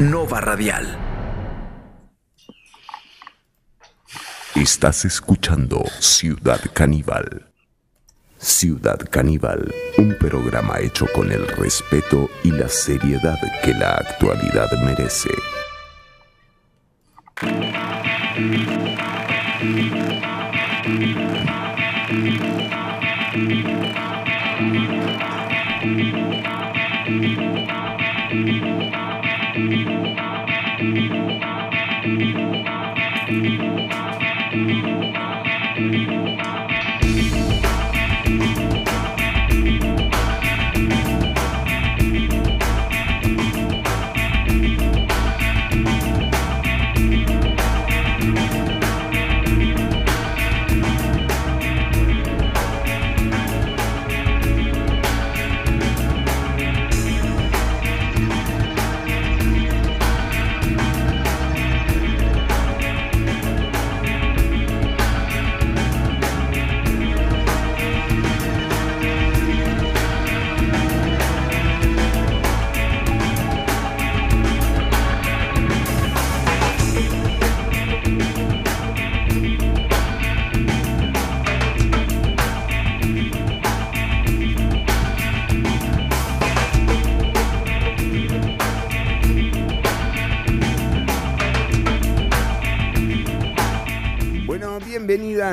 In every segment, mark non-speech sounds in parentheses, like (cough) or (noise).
Nova Radial. Estás escuchando Ciudad Caníbal. Ciudad Caníbal, un programa hecho con el respeto y la seriedad que la actualidad merece.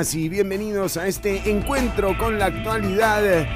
Y bienvenidos a este encuentro con la actualidad.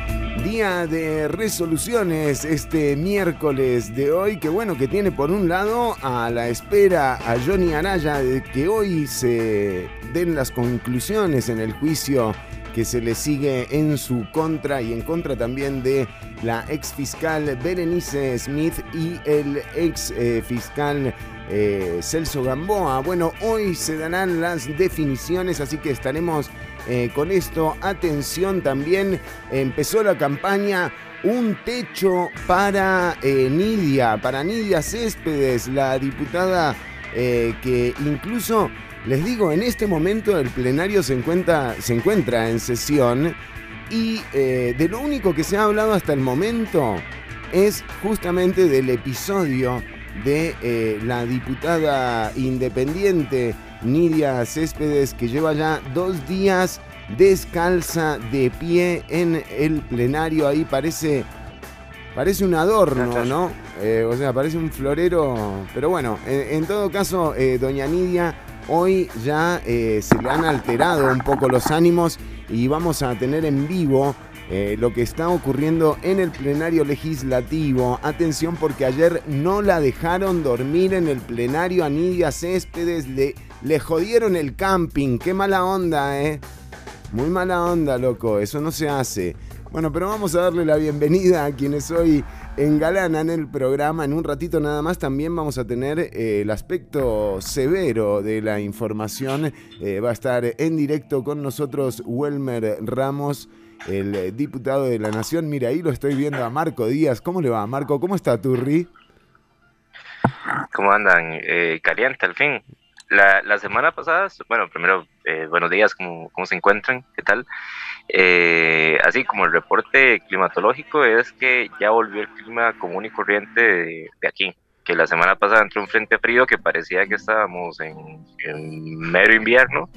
Día de resoluciones este miércoles de hoy, que bueno, que tiene por un lado a la espera a Johnny Araya de que hoy se den las conclusiones en el juicio que se le sigue en su contra y en contra también de la ex fiscal Berenice Smith y el ex eh, fiscal eh, Celso Gamboa. Bueno, hoy se darán las definiciones, así que estaremos eh, con esto. Atención también, empezó la campaña Un techo para eh, Nidia, para Nidia Céspedes, la diputada que incluso, les digo, en este momento el plenario se encuentra, se encuentra en sesión y de lo único que se ha hablado hasta el momento es justamente del episodio de eh, la diputada independiente Nidia Céspedes, que lleva ya dos días descalza de pie en el plenario. Ahí parece, parece un adorno, ¿no? Eh, o sea, parece un florero. Pero bueno, en, todo caso, eh, doña Nidia, hoy ya se le han alterado un poco los ánimos y vamos a tener en vivo eh, lo que está ocurriendo en el plenario legislativo. Atención porque ayer no la dejaron dormir en el plenario a Nidia Céspedes, le, le jodieron el camping, qué mala onda, ¿eh? Muy mala onda, loco, eso no se hace. Bueno, pero vamos a darle la bienvenida a quienes hoy engalanan el programa. En un ratito nada más también vamos a tener eh, el aspecto severo de la información. Eh, va a estar en directo con nosotros Welmer Ramos el eh, diputado de la Nación. Mira, ahí lo estoy viendo a Marco Díaz. ¿Cómo le va, Marco? ¿Cómo está Turri? ¿Cómo andan? Eh, caliente, al fin. La, la, semana pasada, bueno, primero, eh, buenos días, ¿cómo, ¿cómo, se encuentran? ¿Qué tal? así como el reporte climatológico es que ya volvió el clima común y corriente de, aquí, que la semana pasada entró un frente frío que parecía que estábamos en, en mero invierno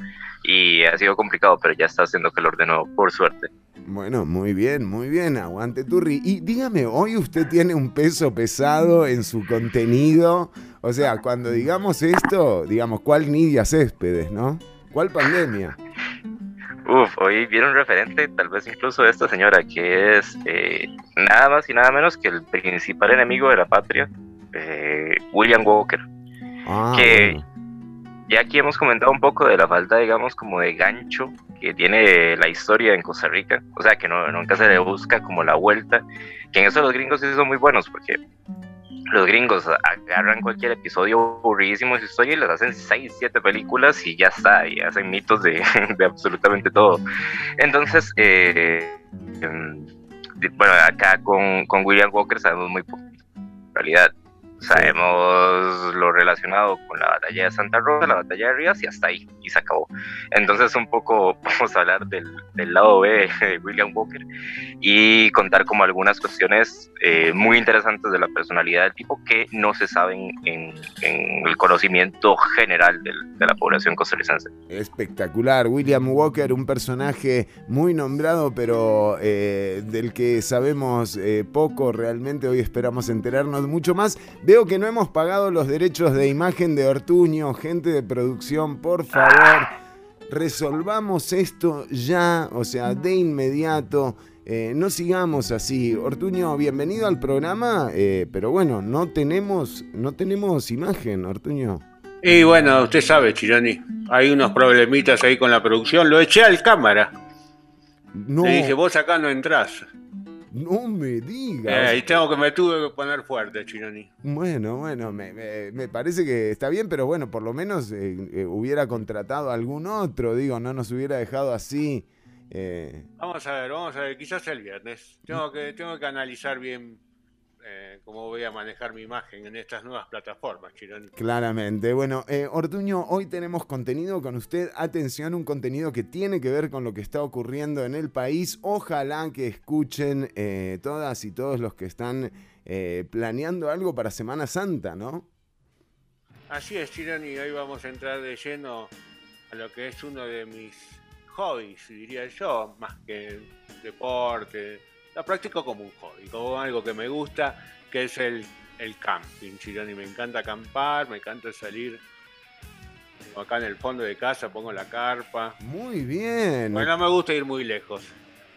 y ha sido complicado, pero ya está haciendo calor de nuevo, por suerte. Bueno, muy bien, muy bien, aguante Turri. Y dígame, hoy usted tiene un peso pesado en su contenido. O sea, cuando digamos esto, digamos, ¿cuál Nidia Céspedes, no? ¿Cuál pandemia? Uf, hoy viene un referente, tal vez incluso de esta señora, que es eh, nada más y nada menos que el principal enemigo de la patria, eh, William Walker. Ah, que ya aquí hemos comentado un poco de la falta, digamos, como de gancho que tiene la historia en Costa Rica. O sea, que nunca se le busca como la vuelta. Que en eso los gringos sí son muy buenos, porque los gringos agarran cualquier episodio aburridísimo de su historia y les hacen 6, 7 películas y ya está, y hacen mitos (laughs) de, absolutamente todo. Entonces, eh, em, bueno, acá con, con William Walker sabemos muy poco. En realidad, Sabemos lo relacionado con la batalla de Santa Rosa, la batalla de Rivas y hasta ahí, y se acabó. Entonces un poco (laughs) vamos a hablar del, del lado B de William Walker y contar como algunas cuestiones eh, muy interesantes de la personalidad del tipo que no se saben en, en el conocimiento general del, de la población costarricense. Espectacular, William Walker, un personaje muy nombrado, pero eh, del que sabemos eh, poco realmente. Hoy esperamos enterarnos mucho más. Veo que no hemos pagado los derechos de imagen de Ortuño, gente de producción, por favor, resolvamos esto ya, o sea, de inmediato. Eh, no sigamos así. Ortuño, bienvenido al programa, eh, pero bueno, no tenemos, no tenemos imagen, Ortuño. Y bueno, usted sabe, Chironi, hay unos problemitas ahí con la producción. Lo eché al cámara. No, Le dije, vos acá no entrás. No me digas. Eh, y tengo que me tuve que poner fuerte, Chironi. Bueno, bueno, me, me- me parece que está bien, pero bueno, por lo menos eh, eh, hubiera contratado a algún otro, digo, no nos hubiera dejado así. eh, Vamos a ver, vamos a ver, quizás el viernes. Tengo que, tengo que analizar bien eh, cómo voy a manejar mi imagen en estas nuevas plataformas, Chironi. Claramente. Bueno, eh, Ortuño, hoy tenemos contenido con usted. Atención, un contenido que tiene que ver con lo que está ocurriendo en el país. Ojalá que escuchen eh, todas y todos los que están eh, planeando algo para Semana Santa, ¿no? Así es, Chironi, hoy vamos a entrar de lleno a lo que es uno de mis hobbies, diría yo, más que deporte. Lo practico como un hobby, como algo que me gusta, que es el, el camping, Chironi. Me encanta acampar, me encanta salir acá en el fondo de casa, pongo la carpa. Muy bien. Bueno, no me gusta ir muy lejos.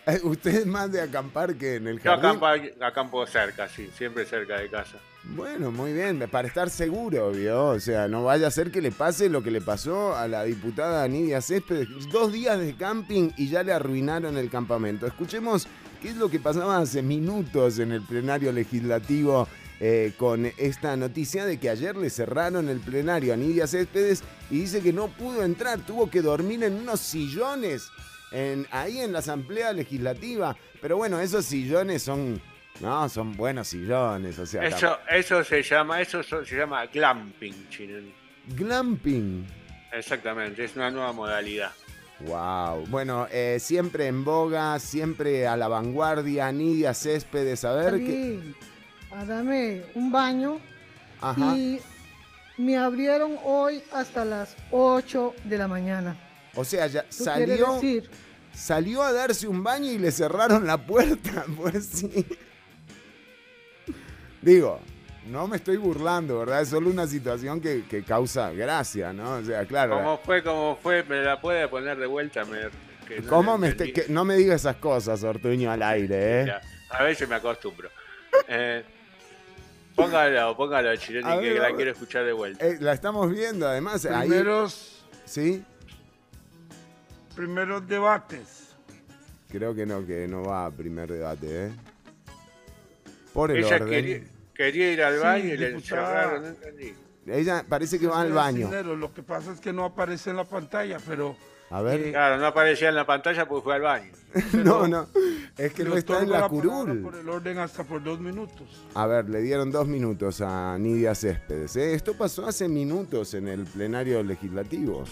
Eh, Usted es más de acampar que en el Yo jardín. acampo, acampo cerca, sí, siempre cerca de casa. Bueno, muy bien, para estar seguro, ¿vio? O sea, no vaya a ser que le pase lo que le pasó a la diputada Nidia Céspedes. Dos días de camping y ya le arruinaron el campamento. Escuchemos qué es lo que pasaba hace minutos en el plenario legislativo eh, con esta noticia de que ayer le cerraron el plenario a Nidia Céspedes y dice que no pudo entrar, tuvo que dormir en unos sillones en, ahí en la asamblea legislativa. Pero bueno, esos sillones son... No, son buenos sillones, o sea... Eso, eso se llama, eso so- se llama glamping, Chinen. Glamping. Exactamente, es una nueva modalidad. Wow. Bueno, eh, siempre en boga, siempre a la vanguardia, Nidia Céspedes, a ver qué. Salí a darme un baño Ajá. y me abrieron hoy hasta las 8 de la mañana. O sea, ya salió, decir, salió a darse un baño y le cerraron la puerta. (laughs) Pues sí. Digo, no me estoy burlando, ¿verdad? Es solo una situación que, que causa gracia, ¿no? O sea, claro. Como fue, como fue, me la puede poner de vuelta. Me, que no ¿Cómo me este- que- no me diga esas cosas, Ortuño, al aire, eh? Ya, A veces me acostumbro. Eh, póngalo, póngalo, Chireni, que la quiero escuchar de vuelta. Eh, La estamos viendo, además. ahí- Primeros, ¿Sí? primeros debates. Creo que no, que no va a primer debate, ¿eh? Por el Ella orden. quería, quería ir al Sí, baño y le encerraron, no entendí. Ella parece que va al baño. dinero, Lo que pasa es que no aparece en la pantalla, pero A ver. Eh, Claro, no aparecía en la pantalla porque fue al baño. (laughs) No, no. Es que no está en la palabra curul. por el orden hasta por dos minutos. A ver, le dieron dos minutos a Nidia Céspedes. ¿eh? Esto pasó hace minutos en el plenario legislativo.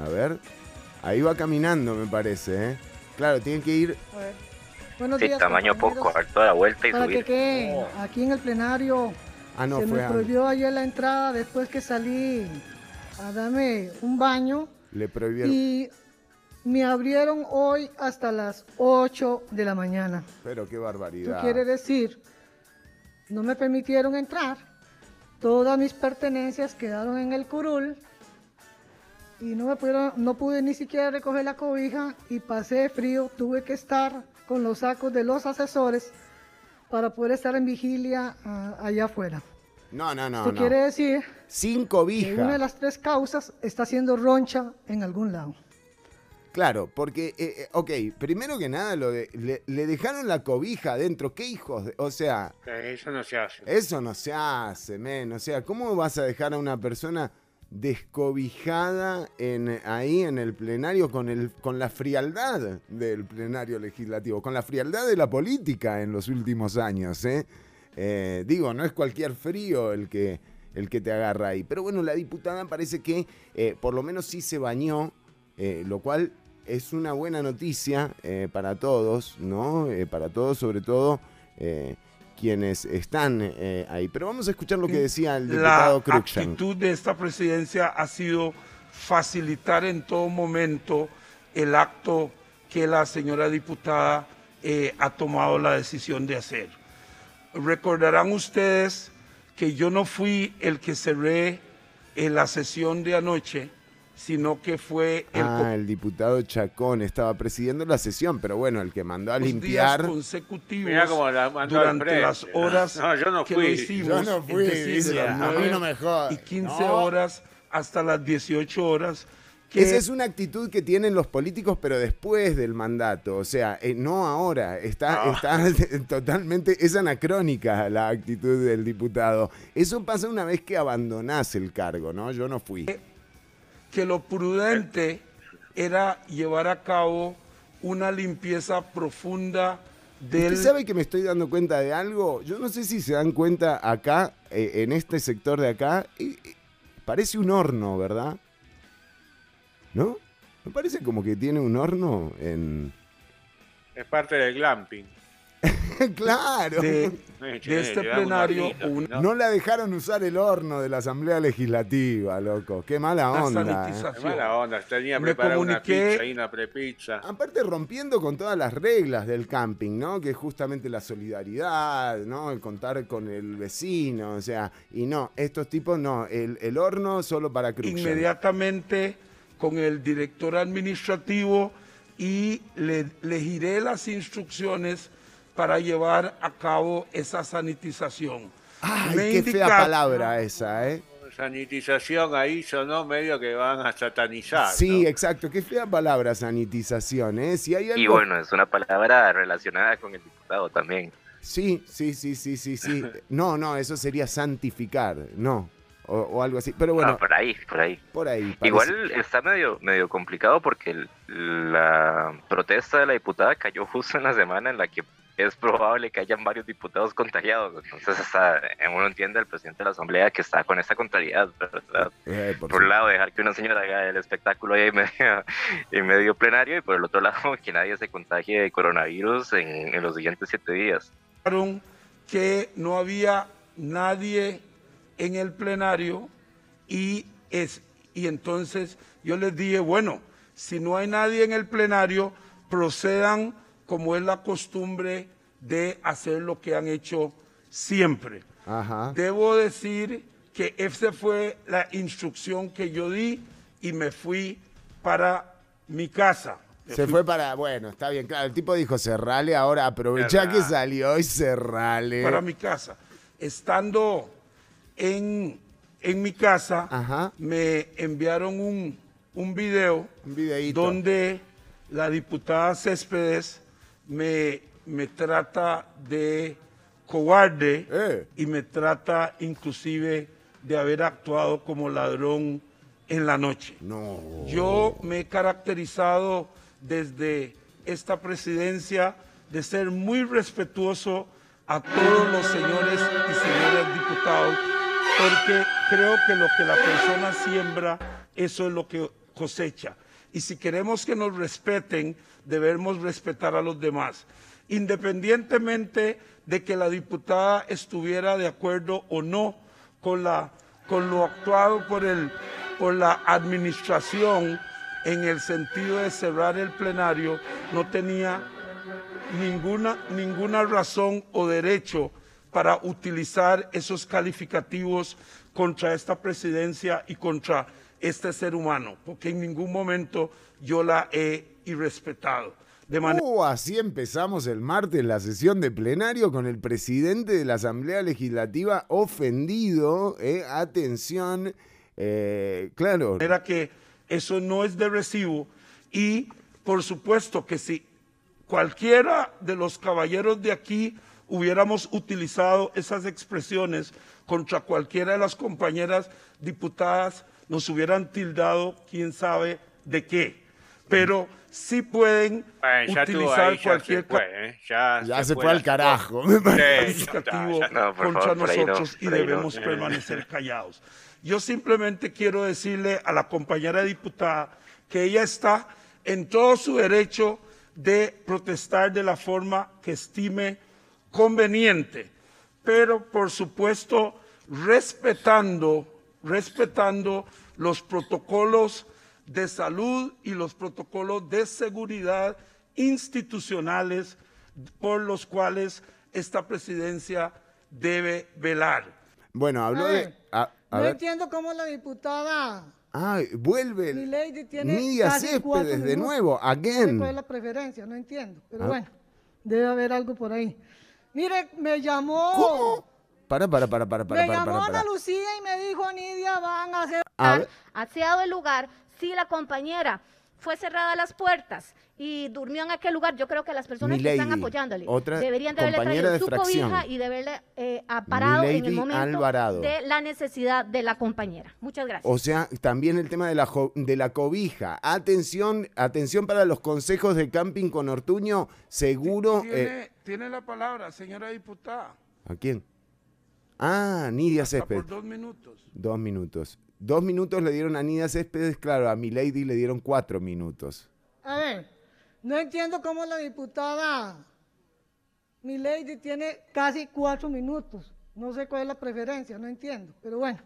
A ver. Ahí va caminando, me parece, ¿eh? Claro, tiene que ir. Buenos Sí, días, tamaño poco, dar toda la vuelta y Para que subir. quede aquí en el plenario, Ah, no, se fue me a- prohibió ayer la entrada después que salí a darme un baño Le prohibieron. y me abrieron hoy hasta las 8 de la mañana. Pero qué barbaridad. quiere decir, no me permitieron entrar, todas mis pertenencias quedaron en el curul y no, me pudieron, no pude ni siquiera recoger la cobija y pasé frío, tuve que estar con los sacos de los asesores para poder estar en vigilia ah, allá afuera. No, no, no. Esto no. quiere decir Sin que una de las tres causas está siendo roncha en algún lado. Claro, porque, eh, eh, ok, primero que nada, lo de, le, le dejaron la cobija adentro. ¿Qué hijos? de- o sea, Eh, Eso no se hace. Eso no se hace, men. O sea, ¿cómo vas a dejar a una persona descobijada en, ahí en el plenario con, el, con la frialdad del plenario legislativo, con la frialdad de la política en los últimos años? ¿eh? Eh, digo, no es cualquier frío el que, el que te agarra ahí. Pero bueno, la diputada parece que eh, por lo menos sí se bañó, lo cual es una buena noticia para todos, ¿no? para todos, sobre todo quienes están ahí. Pero vamos a escuchar lo que decía el diputado La actitud de esta presidencia ha sido facilitar en todo momento el acto que la señora diputada ha tomado la decisión de hacer. Recordarán ustedes que yo no fui el que cerré en la sesión de anoche, sino que fue el, ah, el diputado Chacón estaba presidiendo la sesión, pero bueno, el que mandó a limpiar días consecutivos durante las horas no, yo no fui. que lo hicimos, yo no fui, a mí no me Y 15 horas hasta las 18 horas esa es una actitud que tienen los políticos, pero después del mandato. O sea, eh, no ahora. Está, está (laughs) totalmente. Es anacrónica la actitud del diputado. Eso pasa una vez que abandonás el cargo, ¿no? Yo no fui. Que lo prudente era llevar a cabo una limpieza profunda del. ¿Usted sabe que me estoy dando cuenta de algo? Yo no sé si se dan cuenta acá, eh, en este sector de acá. parece un horno, ¿verdad? ¿No? Me parece como que tiene un horno en... Es parte del glamping. (laughs) claro. De, este plenario. ¿no? la dejaron usar el horno de la Asamblea Legislativa, loco. Qué mala onda. ¿eh? Qué mala onda. Tenía preparada una pizza y una prepizza. Aparte, rompiendo con todas las reglas del camping, ¿no? Que es justamente la solidaridad, ¿no? El contar con el vecino, o sea. Y no, estos tipos no. El, el horno solo para cruz. Inmediatamente con el director administrativo y le, giré las instrucciones para llevar a cabo esa sanitización. Ay, qué fea palabra esa, ¿eh? Sanitización ahí sonó medio que van a satanizar. Sí, exacto. Qué fea palabra sanitización, ¿eh? Si hay Y bueno, es una palabra relacionada con el diputado también. Sí, sí, sí, sí, sí, sí. (laughs) No, no, eso sería santificar. No, o, algo así. Pero bueno. por ahí, por ahí. Por ahí. Igual está medio, medio complicado porque la protesta de la diputada cayó justo en la semana en la que es probable que hayan varios diputados contagiados. Entonces, está, uno entiende al presidente de la Asamblea que está con esa contrariedad, eh, por, un lado, dejar que una señora haga el espectáculo ahí en medio, (laughs) en medio plenario, y por el otro lado, (laughs) que nadie se contagie de coronavirus en, en los siguientes siete días. Que no había nadie en el plenario y, es, y entonces yo les dije, bueno, si no hay nadie en el plenario, procedan como es la costumbre de hacer lo que han hecho siempre. Debo decir que esa fue la instrucción que yo di y me fui para mi casa. Se fue para, bueno, está bien, claro, el tipo dijo cerrale, ahora aprovecha que salió y cerrale. Para mi casa. Estando en, en mi casa me enviaron un, un video donde la diputada Céspedes me, me trata de cobarde eh. y me trata inclusive de haber actuado como ladrón en la noche. No. Yo me he caracterizado desde esta presidencia de ser muy respetuoso a todos los señores y señoras diputados porque creo que lo que la persona siembra, eso es lo que cosecha. Y si queremos que nos respeten, debemos respetar a los demás. Independientemente de que la diputada estuviera de acuerdo o no con, lo actuado por, la administración en el sentido de cerrar el plenario, no tenía ninguna razón o derecho para utilizar esos calificativos contra esta presidencia y contra este ser humano, porque en ningún momento yo la he irrespetado. De uh, así empezamos el martes la sesión de plenario con el presidente de la Asamblea Legislativa ofendido. Eh, atención, eh, claro. Era que eso no es de recibo y por supuesto que si cualquiera de los caballeros de aquí hubiéramos utilizado esas expresiones contra cualquiera de las compañeras diputadas, nos hubieran tildado quién sabe de qué. pero sí pueden Bueno, ya estuvo utilizar ahí, ya cualquier se fue, ¿eh? Ya, Ya se fue fue al carajo. Sí. No, por contra favor, no, nosotros y debemos permanecer callados. Yo simplemente quiero decirle a la compañera diputada que ella está en todo su derecho de protestar de la forma que estime conveniente, pero por supuesto respetando, respetando los protocolos de salud y los protocolos de seguridad institucionales por los cuales esta presidencia debe velar. Bueno, habló A de. ver, a- a no ver. entiendo cómo la diputada Ay, vuelve. Milady tiene Nidia casi Céspedes de nuevo, again. cuál es la preferencia, no entiendo. Pero Ah. bueno, debe haber algo por ahí. Mire, me llamó. ¿Cómo? Para, para, para, para, para, me para, llamó para, para. Ana Lucía y me dijo, Nidia, van a hacer. A ver. aseado el lugar si la compañera fue cerrada las puertas y durmió en aquel lugar, yo creo que las personas que están apoyándole otra deberían de haberle traído de su cobija y de haberle eh, parado en el momento Alvarado. de la necesidad de la compañera. Muchas gracias. O sea, también el tema de la, de la cobija. Atención, atención para los consejos de camping con Ortuño. Seguro. Tiene, eh, tiene la palabra, señora diputada, ¿A quién? Ah, Nidia por dos minutos. Dos minutos. Dos minutos le dieron a Nidia Céspedes, claro, a Milady le dieron cuatro minutos. A ver, no entiendo cómo la diputada Milady tiene casi cuatro minutos. No sé cuál es la preferencia, no entiendo. Pero bueno,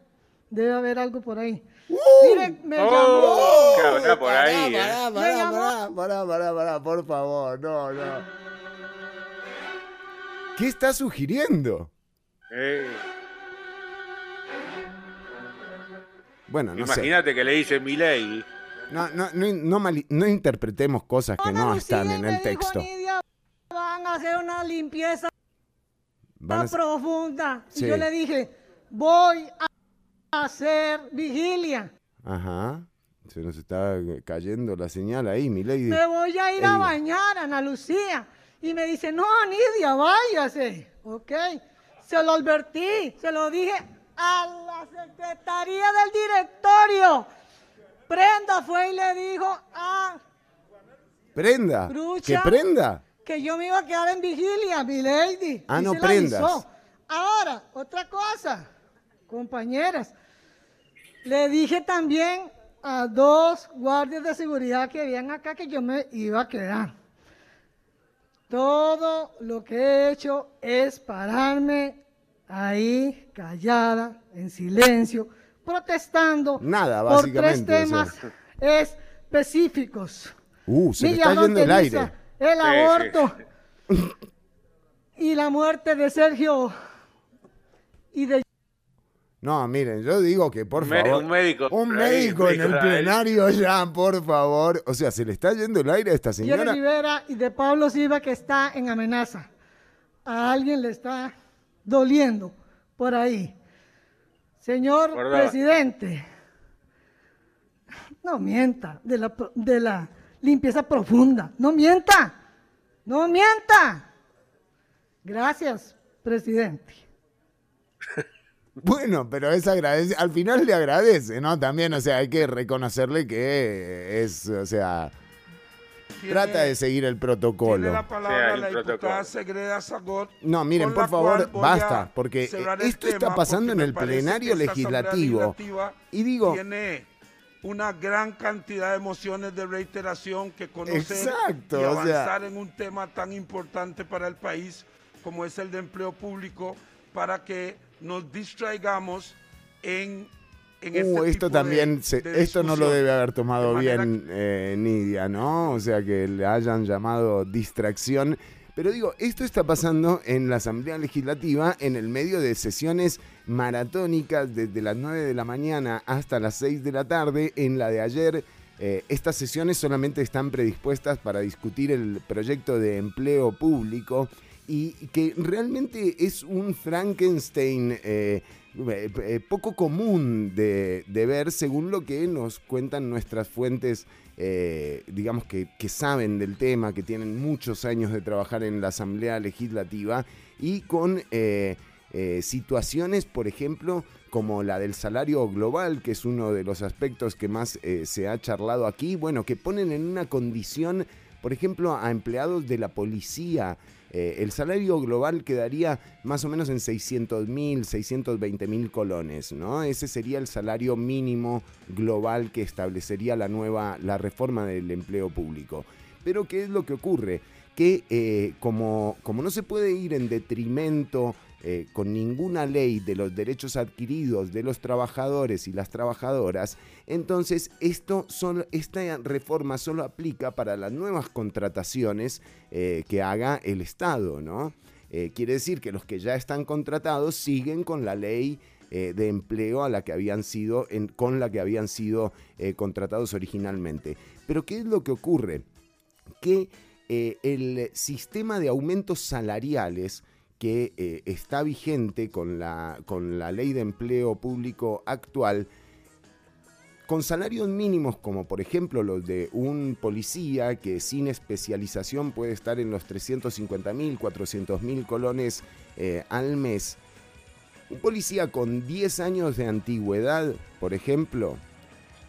debe haber algo por ahí. Mire, me llamó. Oh, ¿Qué habrá por ahí? eh? Me pará, pará, pará, pará, por favor, no, no. ¿Qué está sugiriendo? Eh, Bueno, no. Imagínate que le dice mi lady. No, no, no, no interpretemos cosas que no están en el texto. Nidia, van a hacer una limpieza a- profunda. Sí. Y yo le dije, voy a hacer vigilia. Ajá. Se nos está cayendo la señal ahí, mi lady. Me voy a ir Ey. a bañar, Ana Lucía. Y me dice, no, Nidia, váyase. Ok. Se lo advertí, se lo dije a la secretaría del directorio. Prenda fue y le dijo a Prenda. Brucha. ¿Que prenda? que yo me iba a quedar en vigilia, mi lady. Ah, Y no se la prendas. avisó. Ahora, otra cosa, compañeras. Le dije también a dos guardias de seguridad que habían acá que yo me iba a quedar. Todo lo que he hecho es pararme ahí, callada, en silencio, protestando Nada, por tres o temas sea. específicos. Uh, se está yendo el aire. El Sí, aborto. y la muerte de Sergio y de No, miren, yo digo que por favor. un médico Un en el plenario (laughs) ya, por favor. O sea, se le está yendo el aire a esta señora. Rivera y de Pablo Silva que está en amenaza. A alguien le está doliendo por ahí. Señor presidente, no mienta de la, de la limpieza profunda. No mienta. No mienta. Gracias, presidente. (laughs) Bueno, pero es agradece, al final le agradece, ¿no? También, o sea, hay que reconocerle que es, o sea, Tiene- trata de seguir el Tiene protocolo. la Sí, palabra hay la un diputada protocolo. Segreda Zagot. No, miren, por favor, basta, porque esto está pasando en el plenario legislativo. Y digo- Tiene una gran cantidad de mociones de reiteración que conocer Exacto, y o sea- avanzar en un tema tan importante para el país como es el de empleo público para que nos distraigamos en Uh, este esto también, de- se- de esto no lo debe haber tomado bien eh, Nidia, ¿no? O sea, que le hayan llamado distracción. Pero digo, esto está pasando en la Asamblea Legislativa en el medio de sesiones maratónicas desde las 9 de la mañana hasta las 6 de la tarde. En la de ayer, eh, estas sesiones solamente están predispuestas para discutir el proyecto de empleo público y que realmente es un Frankenstein eh, eh, eh, poco común de, ver según lo que nos cuentan nuestras fuentes, eh, digamos que, saben del tema, que tienen muchos años de trabajar en la Asamblea Legislativa y con... situaciones, por ejemplo, como la del salario global, que es uno de los aspectos que más se ha charlado aquí, bueno, que ponen en una condición, por ejemplo, a empleados de la policía, eh, el salario global quedaría más o menos en 600 mil, 620 mil colones, ¿no? Ese sería el salario mínimo global que establecería la nueva, la reforma del empleo público. Pero ¿qué es lo que ocurre? Que eh, como, como no se puede ir en detrimento eh, con ninguna ley de los derechos adquiridos de los trabajadores y las trabajadoras, entonces esto esta reforma solo aplica para las nuevas contrataciones eh, que haga el Estado, ¿no? Eh, quiere decir que los que ya están contratados siguen con la ley de empleo a la que habían sido, con la que habían sido contratados originalmente. Pero ¿qué es lo que ocurre? Que el sistema de aumentos salariales que eh, está vigente con la, con la ley de empleo público actual, con salarios mínimos como por ejemplo los de un policía que sin especialización puede estar en los 350 mil, 400 mil colones eh, al mes, un policía con 10 años de antigüedad, por ejemplo,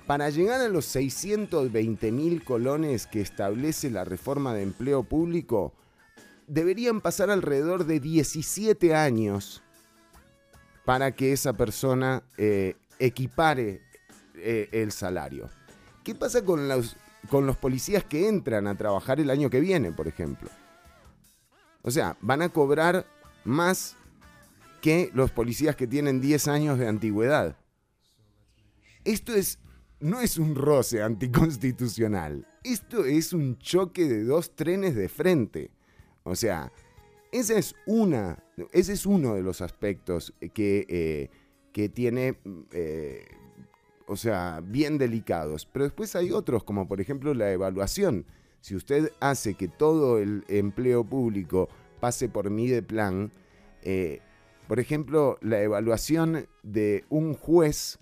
para llegar a los 620 mil colones que establece la reforma de empleo público, deberían pasar alrededor de 17 años para que esa persona eh, equipare eh, el salario. ¿Qué pasa con los, con los policías que entran a trabajar el año que viene, por ejemplo? O sea, van a cobrar más que los policías que tienen 10 años de antigüedad. Esto es, no es un roce anticonstitucional. Esto es un choque de dos trenes de frente. O sea, ese es, una, ese es uno de los aspectos que, eh, que tiene, eh, o sea, bien delicados. Pero después hay otros, como por ejemplo la evaluación. Si usted hace que todo el empleo público pase por mi plan, eh, por ejemplo, la evaluación de un juez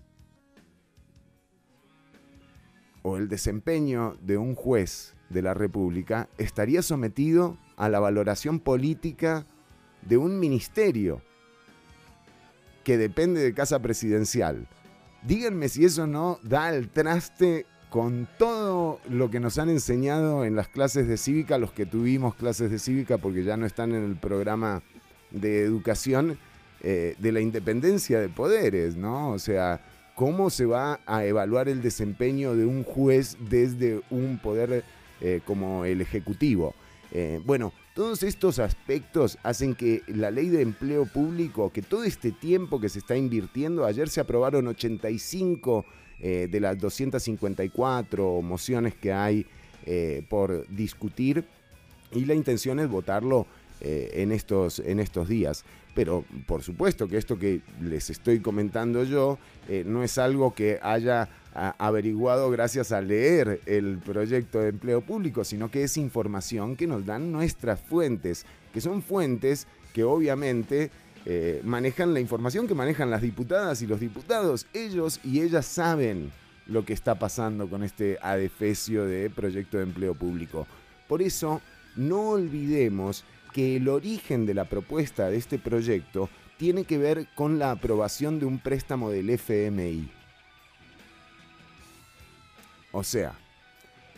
o el desempeño de un juez de la República estaría sometido a la valoración política de un ministerio que depende de casa presidencial. Díganme si eso no da el traste con todo lo que nos han enseñado en las clases de cívica, los que tuvimos clases de cívica porque ya no están en el programa de educación, eh, de la independencia de poderes, ¿no? O sea, cómo se va a evaluar el desempeño de un juez desde un poder eh, como el Ejecutivo. Eh, bueno, todos estos aspectos hacen que la ley de empleo público, que todo este tiempo que se está invirtiendo, ayer se aprobaron 85 eh, de las 254 mociones que hay por discutir y la intención es votarlo en, estos, en estos días. Pero por supuesto que esto que les estoy comentando yo no es algo que haya averiguado gracias a leer el proyecto de empleo público, sino que es información que nos dan nuestras fuentes, que son fuentes que obviamente eh, manejan la información que manejan las diputadas y los diputados. Ellos y ellas saben lo que está pasando con este adefesio de proyecto de empleo público. Por eso, no olvidemos que el origen de la propuesta de este proyecto tiene que ver con la aprobación de un préstamo del FMI. O sea,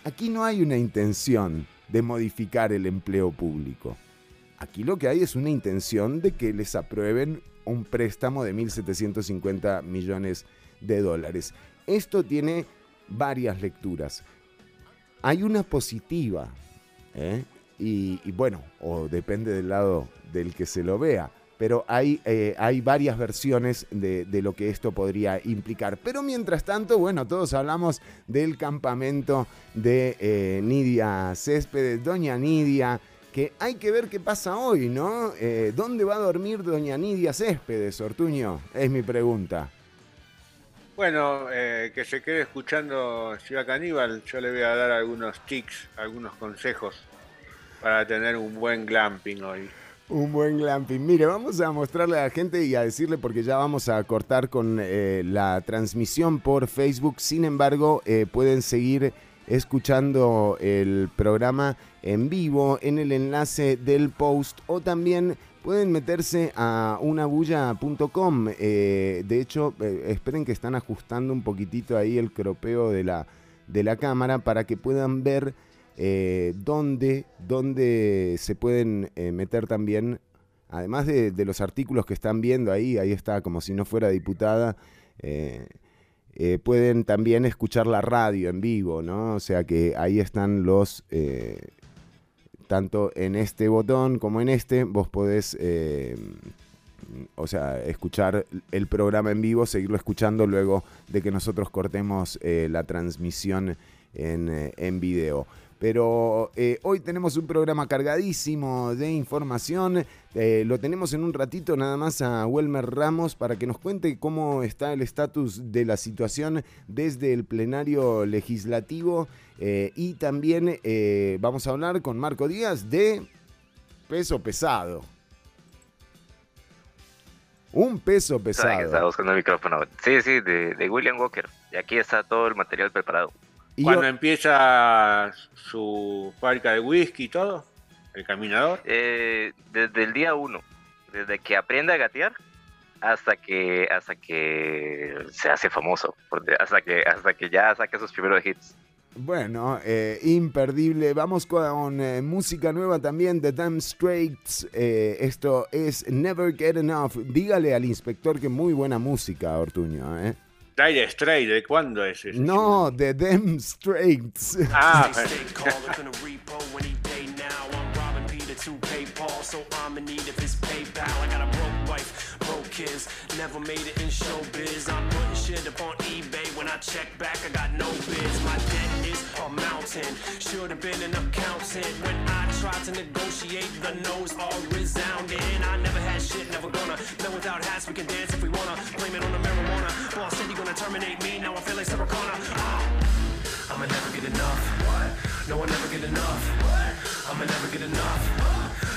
aquí no hay una intención de modificar el empleo público. Aquí lo que hay es una intención de que les aprueben un préstamo de 1.750 millones de dólares. Esto tiene varias lecturas. Hay una positiva, ¿eh? y, y, bueno, o depende del lado del que se lo vea pero hay, eh, hay varias versiones de, lo que esto podría implicar. Pero mientras tanto, bueno, todos hablamos del campamento de eh, Nidia Céspedes, Doña Nidia, que hay que ver qué pasa hoy, ¿no? Eh, ¿Dónde va a dormir Doña Nidia Céspedes, Ortuño? Es mi pregunta. Bueno, que se quede escuchando Ciudad Caníbal, yo le voy a dar algunos tics, algunos consejos para tener un buen glamping hoy. Un buen glamping. Mire, vamos a mostrarle a la gente y a decirle porque ya vamos a cortar con eh, la transmisión por Facebook. Sin embargo, eh, pueden seguir escuchando el programa en vivo en el enlace del post o también pueden meterse a unabulla.com. Eh, de hecho, esperen que están ajustando un poquitito ahí el cropeo de la, de la cámara para que puedan ver eh, dónde, dónde se pueden meter también, además de, los artículos que están viendo ahí, ahí está como si no fuera diputada. pueden también escuchar la radio en vivo, ¿no? O sea que ahí están los tanto en este botón como en este, vos podés, eh, o sea, escuchar el programa en vivo, seguirlo escuchando luego de que nosotros cortemos eh, la transmisión en, eh, en video. Pero eh, hoy tenemos un programa cargadísimo de información. Eh, lo tenemos en un ratito nada más a Welmer Ramos para que nos cuente cómo está el estatus de la situación desde el plenario legislativo. Eh, y también vamos a hablar con Marco Díaz de peso pesado. Un peso pesado. Está buscando el micrófono. Sí, sí, de, de William Walker. Y aquí está todo el material preparado. Cuando empieza su fábrica de whisky y todo, el caminador. Eh, desde el día uno, desde que aprende a gatear hasta que hasta que se hace famoso, hasta que hasta que ya saque sus primeros hits. Bueno, eh, imperdible. Vamos con eh, música nueva también de Damn Straits. esto es Never Get Enough. Dígale al inspector que muy buena música, Ortuño. ¿eh? Dire Straits, ¿de cuándo es ese? No, de Them Straits. Ah, never made it in showbiz. I'm putting shit up on eBay. When I check back, I got no bids. My is mountain, should have been an accountant. When I tried to negotiate, the no's are resounding. I never had shit, never gonna. No, without hats, we can dance if we wanna. Blame it on the marijuana. Boss said he gonna terminate me, now I feel like Sarah Connor. Uh, I'ma never get enough. What? No, I'll never get enough. What? I'ma never get enough.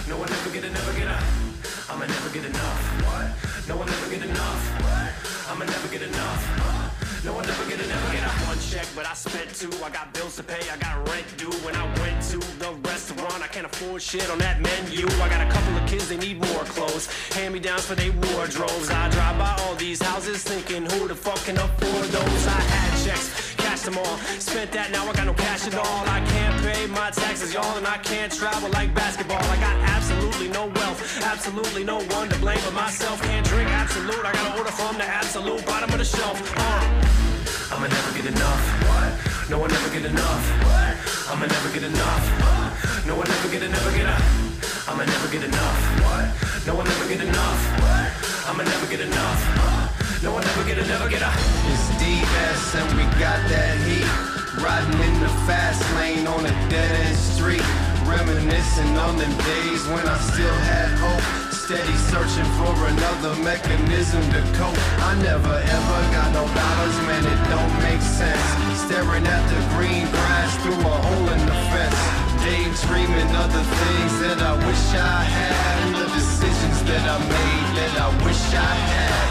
No, I'll never get never get enough. I'ma never get enough. What? No, I'll never get enough. What? I'ma never get enough. No, I'll never get never get One check, but I spent two. I got bills to pay, I got rent due. When I went to the restaurant, I can't afford shit on that menu. I got a couple of kids, they need more clothes. Hand me downs for their wardrobes. I drive by all these houses thinking, who the fuck can afford those? I had checks cashed them all. Spent that, now I got no cash at all. I can't pay my taxes, y'all, and I can't travel like basketball. I got absolutely no wealth, absolutely no one to blame but myself. Can't drink absolute, I gotta order from the absolute bottom of the shelf. Uh. I'ma never get enough. What? No, I'll never get enough. What? I'ma never get enough. No, I'll never get enough. Get enough. I'ma never get enough. What? No, I'll never get enough. What? I'ma never get enough. No one ever get never get a. It's DS and we got that heat. Riding in the fast lane on a dead end street. Reminiscing on them days when I still had hope. Steady searching for another mechanism to cope. I never ever got no dollars, man, it don't make sense. Staring at the green grass through a hole in the fence. Daydreaming of the things that I wish I had. The decisions that I made that I wish I had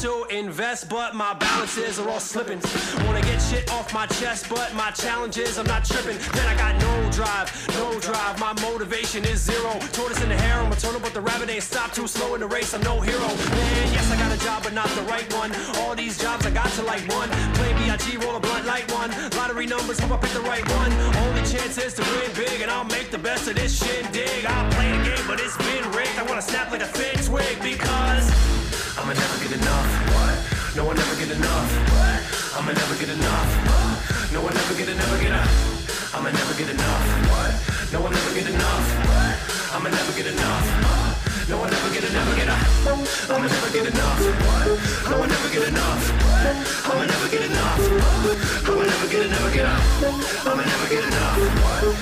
to invest, but my balances are all slipping. Wanna get shit off my chest, but my challenges, I'm not tripping. Then I got no drive, no drive. My motivation is zero. Tortoise in the hair, I'm eternal, but the rabbit ain't stopped too slow in the race. I'm no hero. Man, yes, I got a job, but not the right one. All these jobs I got to like one. Play B.I.G., roll a blunt, light one. Lottery numbers, hope I pick the right one. Only chance is to win big, and I'll make the best of this shit. Dig, I'll play the game, but it's been rigged. I wanna snap like a thin twig because. I'ma never get enough. What? No, I'll never get enough. What? I'ma never get enough. No, I'll never get never get enough. I'ma never get enough. What? No, I'll never get enough. What? I'ma never get enough. No, I'll never get never get enough. I'ma never get enough. What? No, I'll never get enough. What? I'ma never get enough. I'ma never get never get enough. I'ma never get enough. What?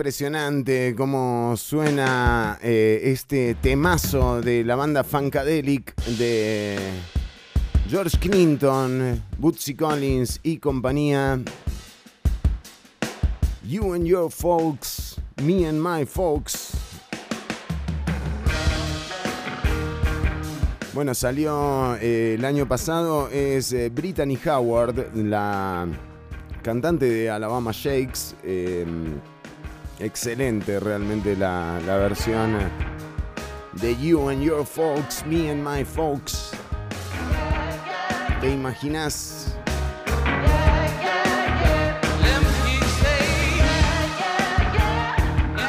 Impresionante cómo suena eh, este temazo de la banda Funkadelic de George Clinton, Bootsy Collins y compañía. You and your folks, me and my folks. Bueno, salió eh, el año pasado, es eh, Brittany Howard, la cantante de Alabama Shakes. Em, excelente realmente la, la versión de You and Your Folks, Me and My Folks. ¿Te imaginas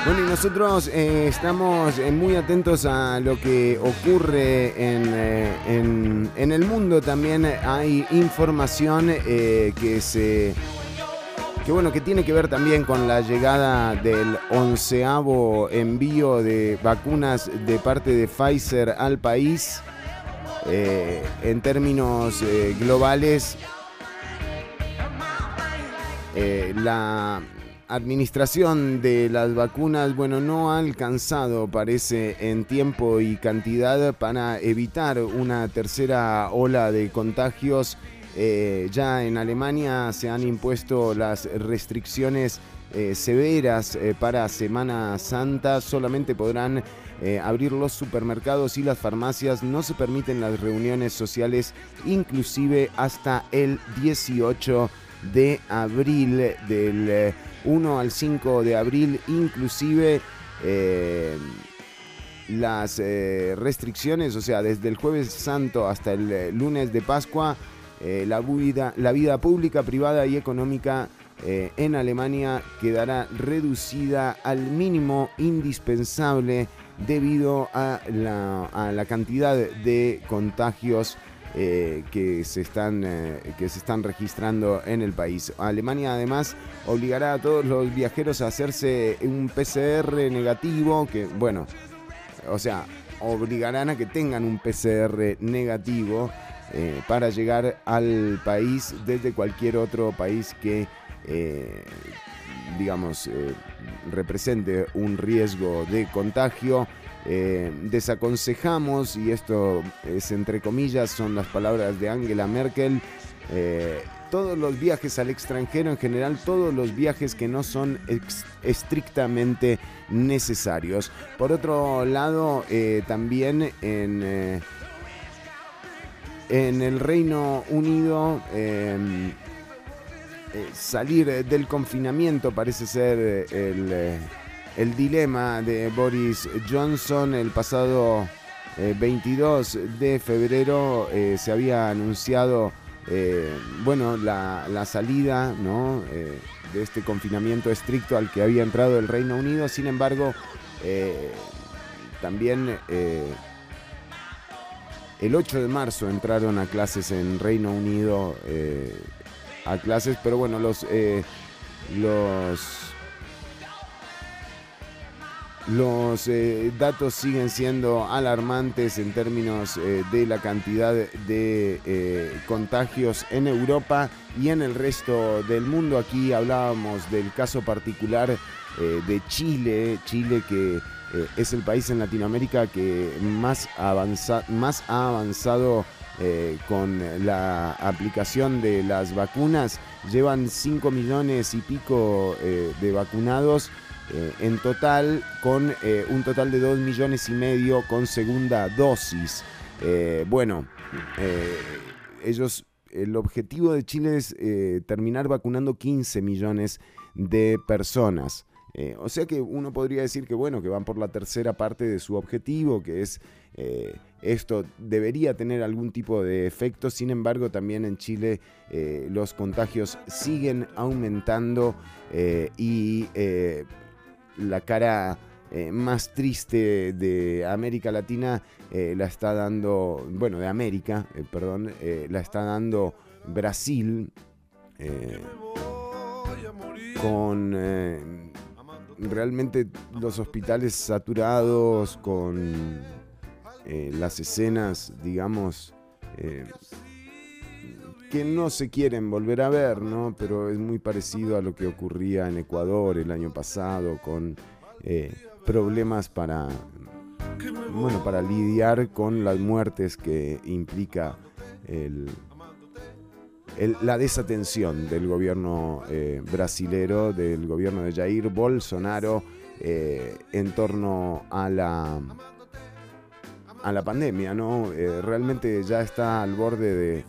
Bueno, y nosotros eh, estamos eh, muy atentos a lo que ocurre eh, en, en, el mundo. También hay información que se que bueno, que tiene que ver también con la llegada del onceavo envío de vacunas de parte de Pfizer al país. Eh, en términos eh, globales, eh, la administración de las vacunas, bueno, no ha alcanzado, parece, en tiempo y cantidad para evitar una tercera ola de contagios eh, ya en Alemania se han impuesto las restricciones eh, severas eh, para Semana Santa. Solamente podrán abrir los supermercados y las farmacias. No se permiten las reuniones sociales, inclusive hasta el 18 de abril, del 1 al 5 de abril, inclusive las restricciones, o sea, desde el jueves santo hasta el lunes de Pascua, eh, la, vida, la vida pública, privada y económica eh, en Alemania quedará reducida al mínimo indispensable debido a la, cantidad de contagios eh, que, se están, que se están registrando en el país. Alemania además obligará a todos los viajeros a hacerse un PCR negativo, que bueno, o sea, obligarán a que tengan un PCR negativo eh, para llegar al país desde cualquier otro país que, eh, digamos, eh, represente un riesgo de contagio. desaconsejamos, y esto es entre comillas, son las palabras de Angela Merkel, todos los viajes al extranjero, en general todos los viajes que no son estrictamente necesarios. Por otro lado, también en en el Reino Unido em, eh, salir del confinamiento parece ser eh, el, dilema de Boris Johnson. El pasado 22 eh, de febrero se había anunciado bueno, la, salida de este confinamiento estricto al que había entrado el Reino Unido. Sin embargo, también el 8 de marzo entraron a clases en Reino Unido, eh, a clases, pero bueno, los, eh, los, los eh, datos siguen siendo alarmantes en términos de la cantidad de contagios en Europa y en el resto del mundo. Aquí hablábamos del caso particular de Chile, Chile que eh, es el país en Latinoamérica que más, más ha avanzado eh, con la aplicación de las vacunas. Llevan 5 millones y pico eh, de vacunados en total, con un total de 2 millones y medio con segunda dosis. bueno, ellos, el objetivo de Chile es terminar vacunando 15 millones de personas. Eh, o sea que uno podría decir que bueno, que van por la tercera parte de su objetivo, que es eh, esto debería tener algún tipo de efecto, sin embargo también en Chile eh, los contagios siguen aumentando y la cara más triste de América Latina la está dando, bueno, de América, perdón, la está dando Brasil con realmente los hospitales saturados con eh, las escenas, digamos, eh, que no se quieren volver a ver, ¿no? Pero es muy parecido a lo que ocurría en Ecuador el año pasado con eh, problemas para, bueno, para lidiar con las muertes que implica la desatención del gobierno eh, brasilero, del gobierno de Jair Bolsonaro eh, en torno a la a la pandemia, ¿no? Eh, realmente ya está al borde de,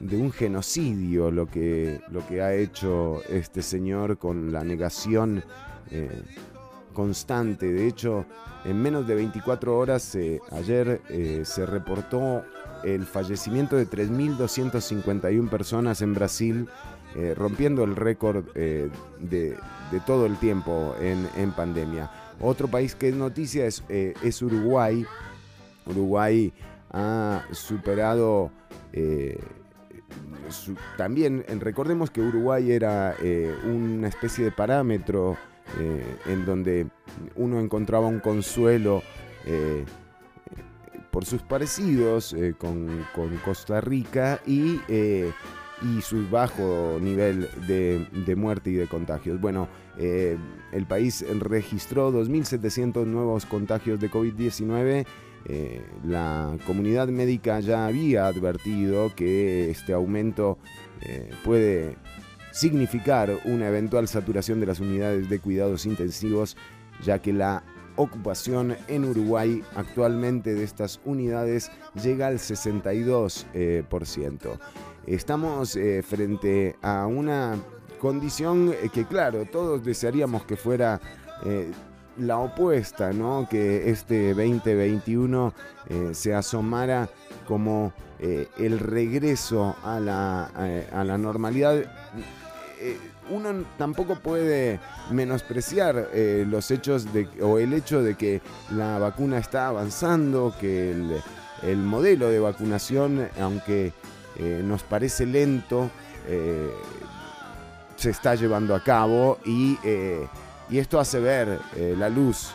de un genocidio lo que, lo que ha hecho este señor con la negación eh, constante. De hecho, en menos de 24 horas, eh, ayer se reportó el fallecimiento de 3.251 personas en Brasil, rompiendo el récord de, de, todo el tiempo en, en, pandemia. Otro país que es noticia es, es Uruguay, Uruguay ha superado eh, también, recordemos que Uruguay era eh, una especie de parámetro eh, en donde uno encontraba un consuelo por sus parecidos con, Costa Rica y, y, su bajo nivel de, de, muerte y de contagios. Bueno, el país registró 2.700 nuevos contagios de COVID-19 eh, la comunidad médica ya había advertido que este aumento eh, puede significar una eventual saturación de las unidades de cuidados intensivos, ya que la ocupación en Uruguay actualmente de estas unidades llega al 62%. Eh, Estamos frente a una condición que claro, todos desearíamos que fuera la opuesta, ¿no? Que este 2021 eh, se asomara como eh, el regreso a la, eh, a la normalidad. Uno tampoco puede menospreciar los hechos de, o el hecho de que la vacuna está avanzando, que el, el modelo de vacunación, aunque nos parece lento, se está llevando a cabo y y esto hace ver eh, la luz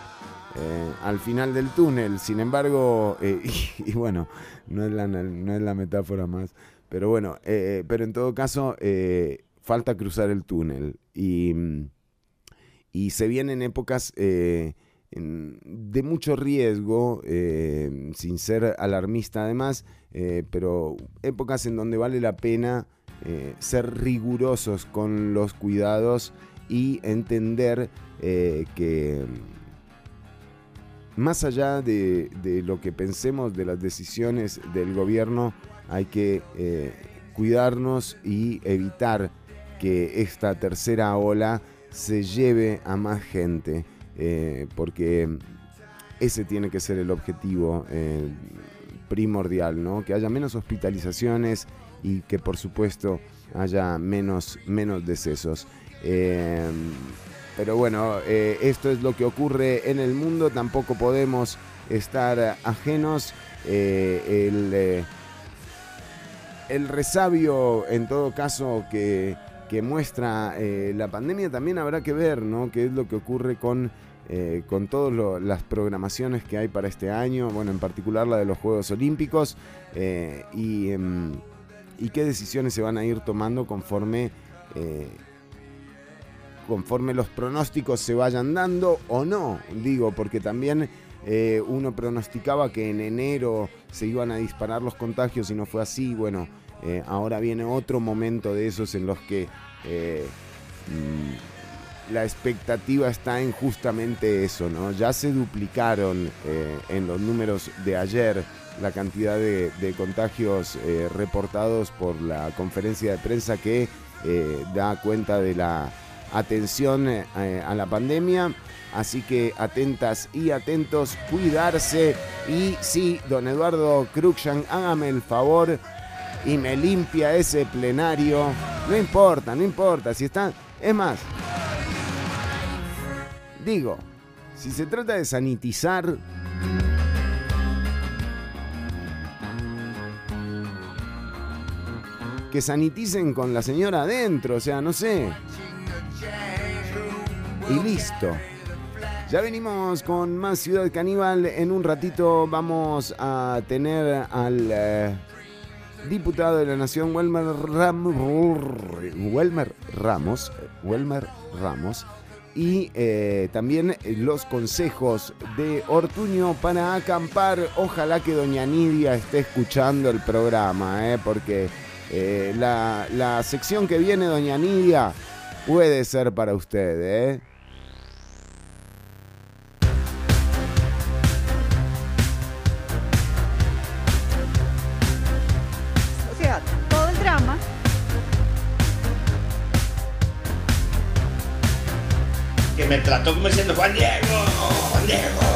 eh, al final del túnel. Sin embargo, eh, (laughs) y, bueno, no es, la, no es la metáfora más, pero bueno, pero en todo caso, falta cruzar el túnel. Y, y se vienen épocas de mucho riesgo, sin ser alarmista además, pero épocas en donde vale la pena ser rigurosos con los cuidados y entender eh, que más allá de, lo que pensemos de las decisiones del gobierno, hay que eh, cuidarnos y evitar que esta tercera ola se lleve a más gente, eh, porque ese tiene que ser el objetivo primordial, ¿no? que haya menos hospitalizaciones y que por supuesto haya menos, menos decesos. Em, pero bueno, eh, esto es lo que ocurre en el mundo, tampoco podemos estar ajenos. Eh, el, eh, el, resabio, en todo caso, que, que muestra la pandemia, también habrá que ver, ¿no? ¿Qué es lo que ocurre con, con todas las programaciones que hay para este año? Bueno, en particular la de los Juegos Olímpicos. y, em, y qué decisiones se van a ir tomando conforme conforme los pronósticos se vayan dando o no, digo, porque también eh, uno pronosticaba que en enero se iban a disparar los contagios y no fue así, bueno, eh, ahora viene otro momento de esos en los que eh, mm, la expectativa está en justamente eso, ¿no? Ya se duplicaron en los números de ayer la cantidad de, contagios reportados por la conferencia de prensa que da cuenta de la atención eh, a la pandemia. Así que atentas y atentos, cuidarse. Y sí, don Eduardo Cruxan, hágame el favor y me limpia ese plenario. No importa, no importa. Si están. Es más. Digo, si se trata de sanitizar. Que saniticen con la señora adentro, o sea, no sé y listo. Ya venimos con más Ciudad Caníbal. En un ratito vamos a tener al, eh, diputado de la Nación, Welmer, Welmer Ramos, Welmer Ramos, y eh, también los consejos de Ortuño para acampar. Ojalá que doña Nidia esté escuchando el programa, eh, porque eh, la, la, sección que viene, doña Nidia, puede ser para usted. Trató como diciendo Juan Diego, Juan Diego.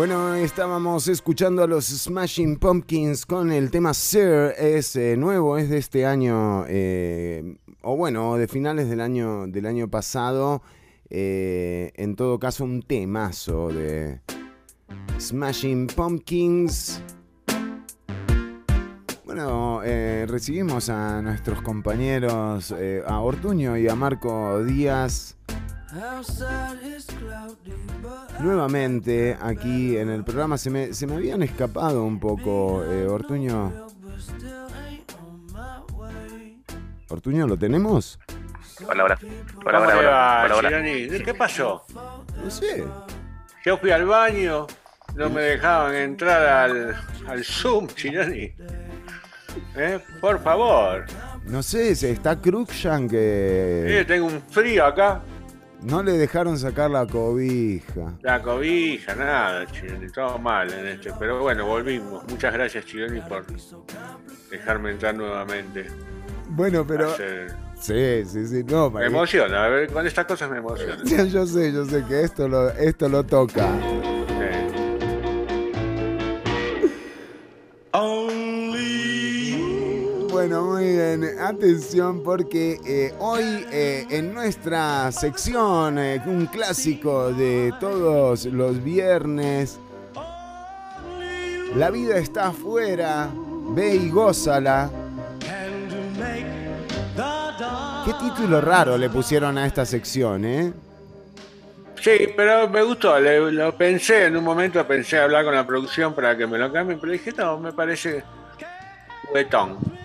Bueno, estábamos escuchando a los Smashing Pumpkins con el tema Sir, es eh, nuevo, es de este año, eh, o bueno, de finales del año, del año pasado. Eh, en todo caso, un temazo de Smashing Pumpkins. Bueno, recibimos a nuestros compañeros, a Ortuño y a Marco Díaz. Nuevamente aquí en el programa se me, se me habían escapado un poco, eh, Ortuño. Ortuño, ¿lo tenemos? Hola, hola. Hola, hola, hola. ¿Qué pasó? No sé. Yo fui al baño, no me dejaban entrar al, al Zoom, Chironi. ¿Eh? Por favor. No sé, está Cruxan que Eh, tengo un frío acá. No le dejaron sacar la cobija. La cobija, nada, Chironi. Todo mal en este. Pero bueno, volvimos. Muchas gracias, Chironi, por dejarme entrar nuevamente. Bueno, pero sí, sí, sí, no, Me emociona, a ver, con estas cosas me emociona. (laughs) yo sé, yo sé que esto lo esto lo toca. Eh, Bueno, muy bien. Atención porque eh, hoy eh, en nuestra sección, eh, un clásico de todos los viernes, La vida está afuera, ve y gózala. Qué título raro le pusieron a esta sección, ¿eh? Sí, pero me gustó, lo pensé, en un momento pensé hablar con la producción para que me lo cambien, pero dije, no, me parece juguetón.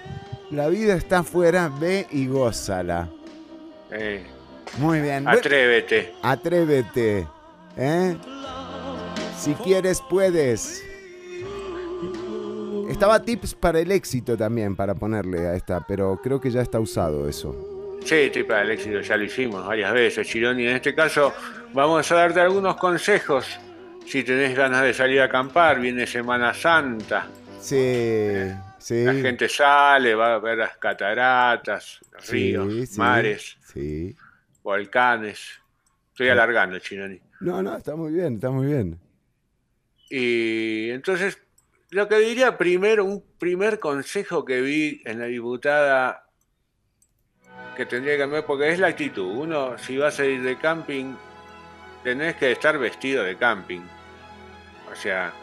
La vida está afuera, ve y gózala. Eh, Muy bien. Atrévete. Atrévete. ¿eh? Si quieres, puedes. Estaba tips para el éxito también para ponerle a esta, pero creo que ya está usado eso. Sí, estoy para el éxito, ya lo hicimos varias veces, Chironi. En este caso, vamos a darte algunos consejos. Si tenés ganas de salir a acampar, viene Semana Santa. Sí, sí. La gente sale, va a ver las cataratas, ríos, sí, mares, volcanes. Estoy alargando, Chironi. No, no, está muy bien, está muy bien. Y entonces, lo que diría primero, un primer consejo que vi en la diputada que tendría que cambiar, porque es la actitud. Uno, si vas a ir de camping, tenés que estar vestido de camping. O sea,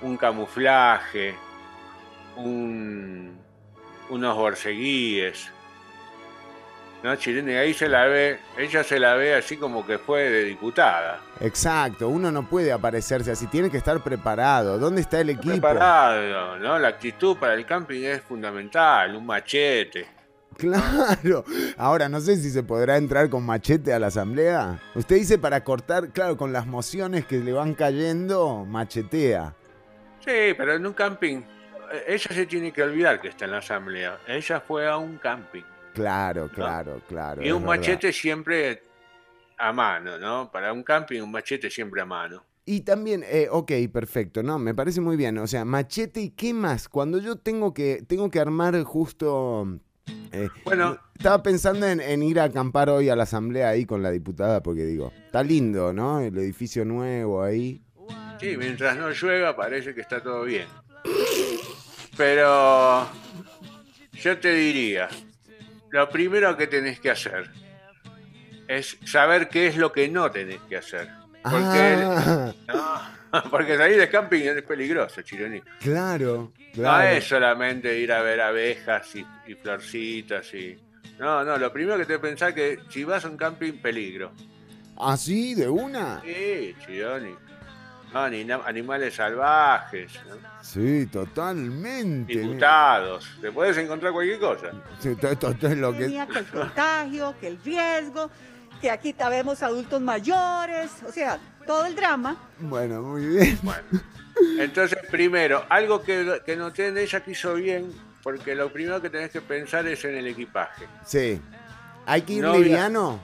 un camuflaje, un, unos borceguíes. ¿No, Chirene? Ahí se la ve, ella se la ve así como que fue de diputada. Exacto, uno no puede aparecerse así, tiene que estar preparado. ¿Dónde está el equipo? preparado, ¿no? La actitud para el camping es fundamental, un machete. Claro. Ahora, no sé si se podrá entrar con machete a la asamblea. Usted dice para cortar, claro, con las mociones que le van cayendo, machetea. Sí, pero en un camping, ella se tiene que olvidar que está en la asamblea. Ella fue a un camping. Claro, claro, claro. y un verdad. machete siempre a mano, ¿no? Para un camping, un machete siempre a mano. Y también, eh, ok, perfecto, no, me parece muy bien. O sea, machete y qué más. Cuando yo tengo que, tengo que armar justo. eh, Bueno. Estaba pensando en, en ir a acampar hoy a la asamblea ahí con la diputada, porque digo, está lindo, ¿no? El edificio nuevo ahí. Sí, mientras no llueva parece que está todo bien. Pero yo te diría, lo primero que tenés que hacer es saber qué es lo que no tenés que hacer. Porque, Ah, (laughs) no, porque salir de camping es peligroso, Chironi. claro, No claro. es solamente ir a ver abejas y, y florcitas y... No, no, lo primero que te pensás que si vas a un camping, peligro. ¿Así, de una? Sí, Chironi. No, animales salvajes, ¿no? Sí, totalmente. diputados. Te puedes encontrar cualquier cosa. Sí, to- to- to- lo que el contagio, que el riesgo, que aquí vemos adultos mayores, o sea, todo el drama. Bueno, muy bien. Entonces, primero, algo que, que noté en ella que hizo bien, porque lo primero que tenés que pensar es en el equipaje. Sí. ¿Hay que ir No, liviano?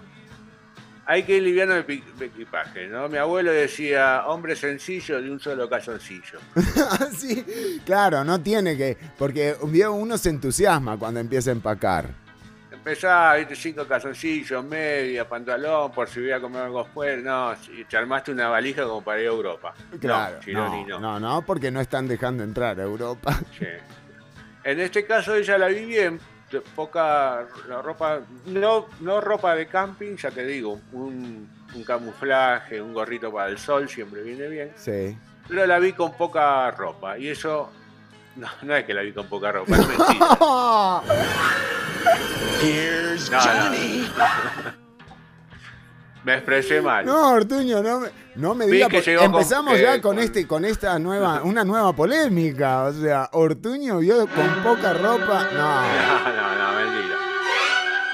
Hay que ir liviano de, de equipaje, ¿no? Mi abuelo decía, hombre sencillo de un solo calzoncillo. (laughs) sí, claro, no tiene que... Porque uno se entusiasma cuando empieza a empacar. Empezás, viste, cinco calzoncillos, media, pantalón, por si voy a comer algo afuera. No, si te armaste una valija como para ir a Europa. Claro. No, Chironi, no. no, no, porque no están dejando entrar a Europa. Sí. En este caso ella la vi bien, de poca la ropa, no, no ropa de camping, ya te digo, un, un camuflaje, un gorrito para el sol siempre viene bien, Sí. pero la vi con poca ropa y eso no, no es que la vi con poca ropa, es mentira. (laughs) Here's No, no. (laughs) Me expresé mal. No, Ortuño, no me, no me diga. que porque con- empezamos ya con, con- este, con esta nueva, (laughs) una nueva polémica. O sea, Ortuño vio con poca ropa. No. No, no, no, mentira.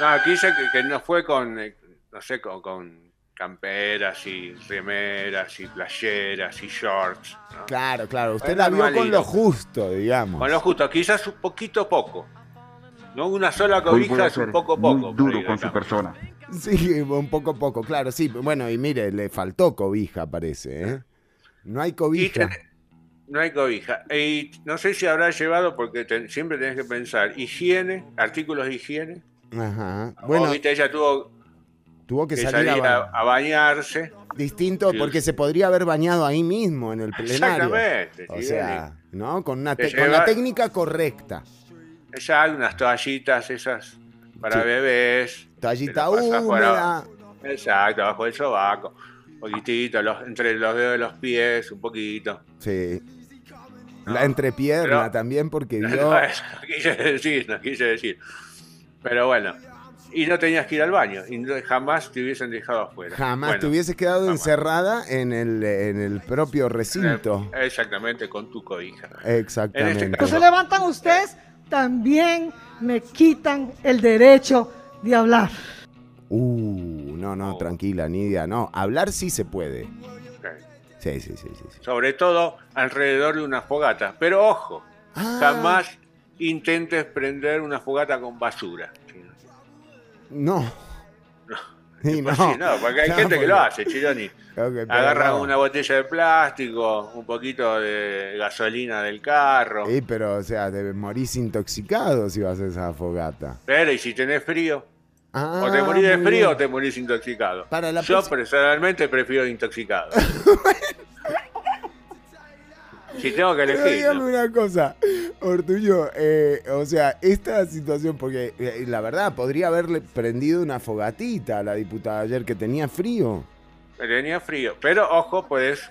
No, aquí dice que, que no fue con, eh, no sé, con, con camperas y remeras y playeras y shorts. ¿no? Claro, claro. Usted la vio con lo justo, digamos. Con lo justo, quizás un poquito poco. No una sola cobija es un ser poco muy poco. duro con su persona. (laughs) Sí, un poco poco, claro, sí. Bueno, y mire, le faltó cobija, parece, ¿eh? No hay cobija. no hay cobija. Y no sé si habrá llevado, porque ten- siempre tenés que pensar, higiene, artículos de higiene. Ajá. Bueno, viste, ella tuvo tuvo que que salir salir a, a, a bañarse. distinto porque se podría haber bañado ahí mismo en el plenario. Exactamente. O sí, sea, ¿no? Con una Te con la técnica correcta. Ella hay unas toallitas esas para Sí. bebés. Toallita por húmeda. Exacto, abajo del sobaco. Un poquitito, los- entre los dedos de los pies, un poquito. Sí. No, La entrepierna pero- también porque (laughs) No, vio. eso no quise decir, no quise decir. Pero bueno. Y no tenías que ir al baño. Y jamás te hubiesen dejado afuera. Jamás Bueno, te hubieses quedado jamás. encerrada en el, en el propio recinto. Eh, Exactamente, con tu cobija. Exactamente. en este se levantan ustedes, también me quitan el derecho de hablar. Uh, no, no, Oh. tranquila, Nidia. No, hablar sí se puede. Sí, sí, sí, sí. sí. Sobre todo alrededor de una fogata. Pero ojo, Ah, jamás intentes prender una fogata con basura. No. No. (laughs) Sí, no, porque hay (laughs) No, gente que lo hace, Chironi. Ok, pero Agarra no. una botella de plástico, un poquito de gasolina del carro. Sí, pero, o sea, te morís intoxicado si vas a esa fogata. Pero, ¿y si tenés frío? Ah, o te morís de frío bien. o te morís intoxicado. Para la Yo personalmente prefiero intoxicado. (laughs) si tengo que Pero elegir. dígame ¿no? una cosa, Ortuño, eh, o sea, esta situación, porque eh, la verdad, podría haberle prendido una fogatita a la diputada ayer que tenía frío. Tenía frío. Pero, ojo, puedes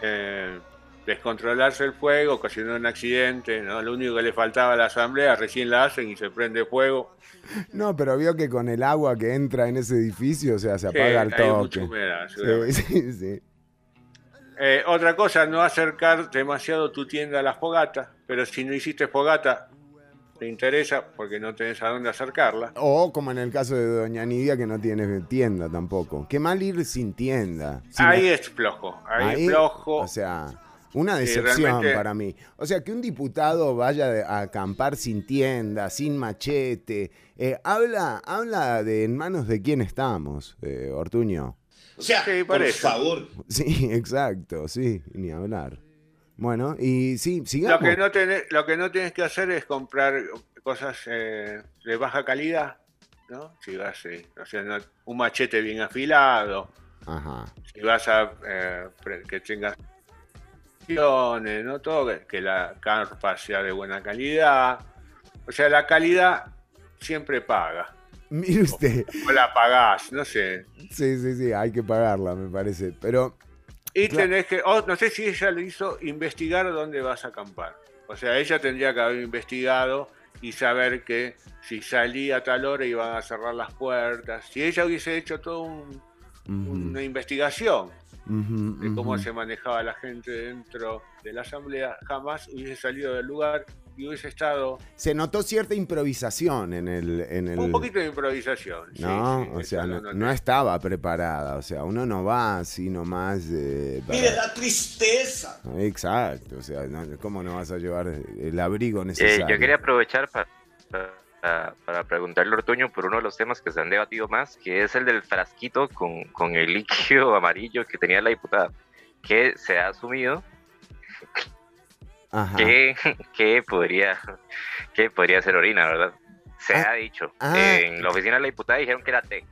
eh, descontrolarse el fuego, ocasionar un accidente. ¿no? Lo único que le faltaba a la asamblea, recién la hacen y se prende fuego. (laughs) No, pero vio que con el agua que entra en ese edificio, o sea, se Sí, apaga el hay toque. mucha humedad, Sí, (laughs) sí, sí. Eh, otra cosa, no acercar demasiado tu tienda a la fogata, pero si no hiciste fogata, te interesa porque no tenés a dónde acercarla. O como en el caso de Doña Nidia, que no tiene tienda tampoco. Qué mal ir sin tienda. Sin- ahí es flojo, ahí, Ahí, es flojo. O sea, una decepción realmente- para mí. O sea, que un diputado vaya a acampar sin tienda, sin machete, eh, habla, habla de en manos de quién estamos, eh, Ortuño. O sea, Sí, por favor. Sí, (laughs) exacto, sí, ni hablar. Bueno, y sí, lo, sigamos. que no tenés, lo que no tienes que hacer es comprar cosas eh, de baja calidad, ¿no? Si vas, eh, o sea, no- un machete bien afilado, Ajá. si vas a eh, que tengas no todo que, que la carpa sea de buena calidad o sea la calidad siempre paga Mire usted, o la pagás no sé sí, sí, sí, hay que pagarla, me parece. Pero, y Claro. tenés que oh, no sé si ella le hizo investigar dónde vas a acampar. O sea ella tendría que haber investigado y saber que si salía a tal hora iban a cerrar las puertas. Si ella hubiese hecho todo un- una investigación de cómo se manejaba la gente dentro de la asamblea, jamás hubiese salido del lugar y hubiese estado se notó cierta improvisación en el... En el... un poquito de improvisación. sí, No, sí, o eso sea, no, no estaba preparada, o sea, uno no va así nomás. eh, para- Mire, da tristeza. Exacto, o sea, no- ¿cómo no vas a llevar el abrigo Eh, necesario? yo quería aprovechar para, para, para preguntarle a Ortuño por uno de los temas que se han debatido más, que es el del frasquito con, con el líquido amarillo que tenía la diputada, que se ha asumido. Que, que podría que podría ser orina, ¿verdad? Se Ah, ha dicho. ah. en la oficina de la diputada dijeron que era té.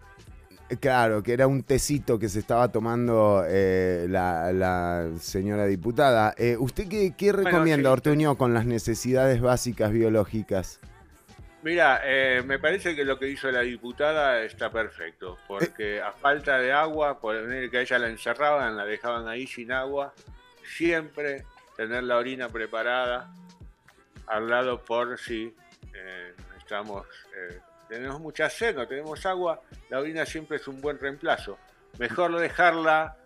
Claro, que era un tecito que se estaba tomando eh, la, la señora diputada. Eh, ¿Usted qué, qué recomienda, sí. Ortuño, con las necesidades básicas biológicas? Mira, eh, me parece que lo que hizo la diputada está perfecto, porque a falta de agua, poner que a ella la encerraban, la dejaban ahí sin agua, siempre tener la orina preparada al lado por si eh, estamos, eh, tenemos mucha sed, no tenemos agua, la orina siempre es un buen reemplazo. Mejor dejarla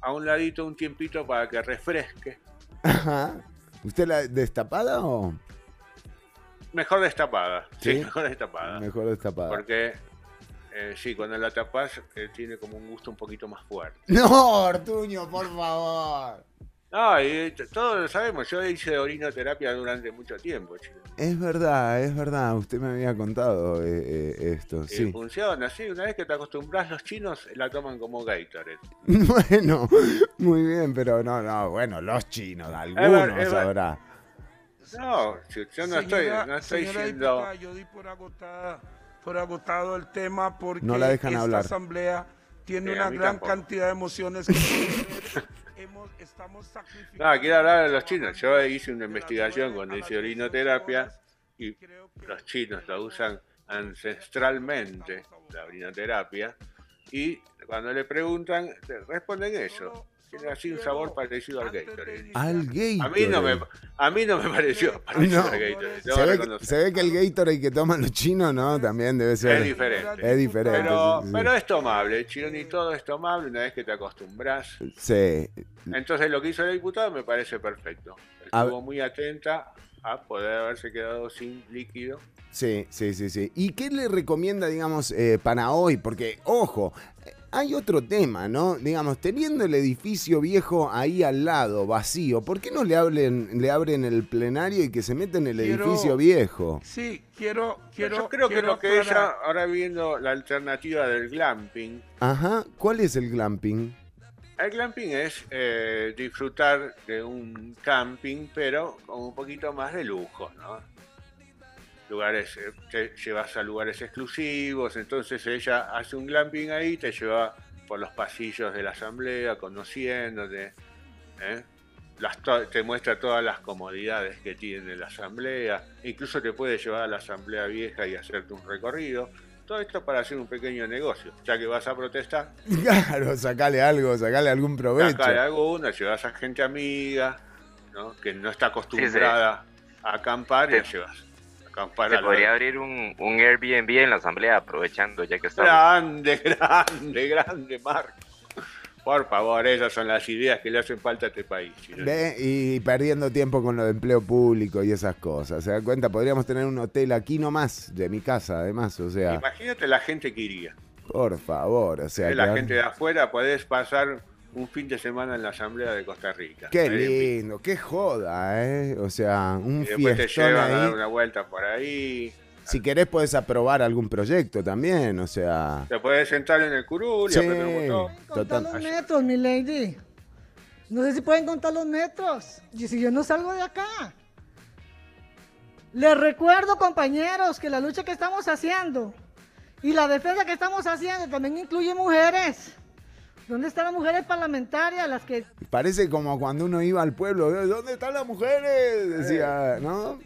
a un ladito un tiempito para que refresque. Ajá. ¿Usted la destapada o Mejor destapada, sí, ¿Sí? mejor destapada. mejor destapada? Porque eh, sí, cuando la tapas eh, tiene como un gusto un poquito más fuerte. (laughs) No, Ortuño, por favor. No, y todos lo sabemos, yo hice orinoterapia durante mucho tiempo, chico. Es verdad, es verdad. Usted me había contado eh, eh, esto, Y sí. funciona, sí, una vez que te acostumbras, los chinos la toman como Gatorade. (laughs) Bueno, muy bien, pero no, no, bueno, los chinos, algunos es habrá. No, yo no estoy, Señora- no estoy señora diciendo... diputada, yo di por agotada, por agotado el tema porque No la dejan esta hablar. asamblea tiene a una gran tampoco. cantidad de emociones. que (laughs) estamos sacrificando No, quiero hablar de los chinos. Yo hice una investigación cuando hice orinoterapia y los chinos la usan ancestralmente, la orinoterapia, y cuando le preguntan, responden eso. Tiene así un sabor parecido al Gatorade. Al Gatorade. A mí no me, a mí no me pareció parecido No. al Gatorade. Se ve, que, reconocer. se ve que el Gatorade que toman los chinos, ¿no? También debe ser. Es diferente. Es diferente. Pero, sí, sí, pero es tomable, Chirón y todo es tomable una vez que te acostumbras. sí. Entonces lo que hizo la diputada me parece perfecto. A- Estuvo muy atenta a poder haberse quedado sin líquido. Sí, sí, sí, sí. ¿Y qué le recomienda, digamos, eh, para hoy? Porque, ojo, eh, hay otro tema, ¿no? Digamos, teniendo el edificio viejo ahí al lado, vacío, ¿por qué no le, hablen, le abren el plenario y que se meta en el Quiero- edificio viejo? Sí, quiero, quiero. Yo creo que lo que ella, ahora viendo la alternativa del glamping, Ajá, ¿cuál es el glamping? el glamping es eh, disfrutar de un camping, pero con un poquito más de lujo, ¿no? Lugares, eh, te llevas a lugares exclusivos, entonces ella hace un glamping ahí, te lleva por los pasillos de la asamblea, conociéndote, ¿eh? Las to- te muestra todas las comodidades que tiene la asamblea, incluso te puede llevar a la asamblea vieja y hacerte un recorrido. Todo esto para hacer un pequeño negocio, ya que vas a protestar, (laughs) Claro, sacale algo, sacale algún provecho. Acá alguna, llevas a gente amiga, ¿no? que no está acostumbrada a acampar y la Sí. llevas Se la- podría abrir un, un Airbnb en la asamblea aprovechando ya que estamos. Grande, (laughs) grande, grande, Marco. Por favor, esas son las ideas que le hacen falta a este país. Ve, Y perdiendo tiempo con lo de empleo público y esas cosas. ¿Se da cuenta? Podríamos tener un hotel aquí nomás, de mi casa, además. O sea, Imagínate la gente que iría. por favor, o sea. la que- gente de afuera, podés pasar un fin de semana en la Asamblea de Costa Rica. Qué lindo, qué joda, ¿eh? O sea, un Y después te llevan a dar una vuelta por ahí. Si querés podés aprobar algún proyecto también, o sea... Te puedes sentar en el curul y Sí. apretar un botón. Total. los metros, mi lady. No sé si pueden contar los metros. Y si yo no salgo de acá. Les recuerdo, compañeros, que la lucha que estamos haciendo y la defensa que estamos haciendo también incluye mujeres. ¿Dónde están las mujeres parlamentarias? Las que Parece como cuando uno iba al pueblo, "¿Eh, ¿dónde están las mujeres? Decía, ¿no?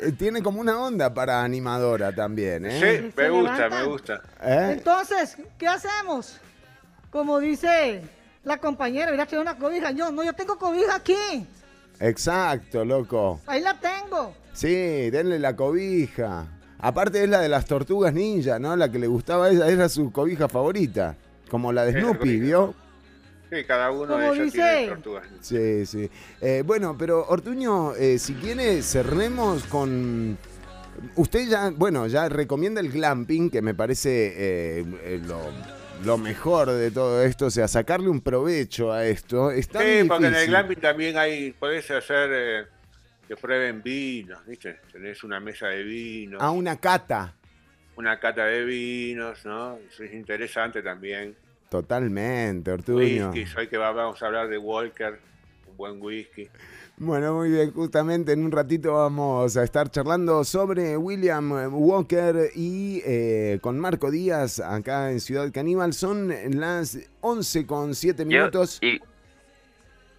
Eh, Tiene como una onda para animadora también, ¿eh? Sí, me gusta, me gusta. ¿Eh? Entonces, ¿qué hacemos? Como dice la compañera, mira que una cobija. Yo, no, yo tengo cobija aquí. Exacto, loco. Ahí la tengo. Sí, denle la cobija. Aparte es la de las tortugas ninja, ¿no? La que le gustaba a ella, era su cobija favorita. Como la de Snoopy. ¿vio? Sí, cada uno Como de ellos dice- tiene tortugas. Sí, sí. Eh, bueno, pero Ortuño, eh, si quiere, cerremos con... Usted ya, bueno, ya recomienda el glamping, que me parece eh, eh, lo, lo mejor de todo esto, o sea, sacarle un provecho a esto. Está Sí, porque en el glamping también hay, podés hacer eh, que prueben vinos, ¿viste? Tenés una mesa de vinos, A una cata. Una cata de vinos, ¿no? Eso es interesante también. Totalmente, Ortuño. Whisky, hoy que va- vamos a hablar de Walker, un buen whisky. Bueno, muy bien, justamente en un ratito vamos a estar charlando sobre William Walker y eh, con Marco Díaz acá en Ciudad Caníbal. Son las 11 con 7 Yo- minutos. y-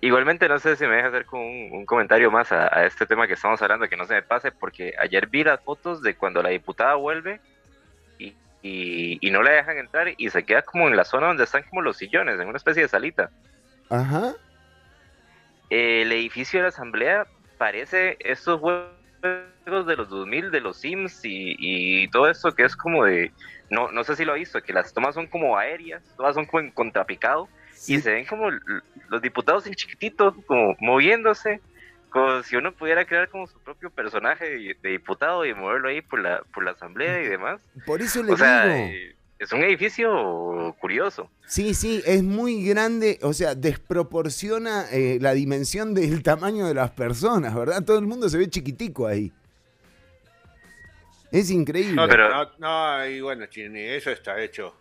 igualmente, no sé si me deja hacer con un, un comentario más a, a este tema que estamos hablando, que no se me pase, porque ayer vi las fotos de cuando la diputada vuelve y, no la dejan entrar y se queda como en la zona donde están como los sillones, en una especie de salita. Ajá. El edificio de la asamblea parece estos juegos de los 2000, de los Sims y, y todo eso que es como de, no, no sé si lo ha visto, que las tomas son como aéreas, todas son como en contrapicado y se ven como los diputados en chiquitito, como moviéndose, como si uno pudiera crear como su propio personaje de, de diputado y moverlo ahí por la, por la asamblea y demás. Por eso le O digo. eh, es un edificio curioso. Sí, sí, es muy grande, o sea, desproporciona eh, la dimensión del tamaño de las personas, ¿verdad? Todo el mundo se ve chiquitico ahí. Es increíble. No, pero no, y bueno, Chini, eso está hecho.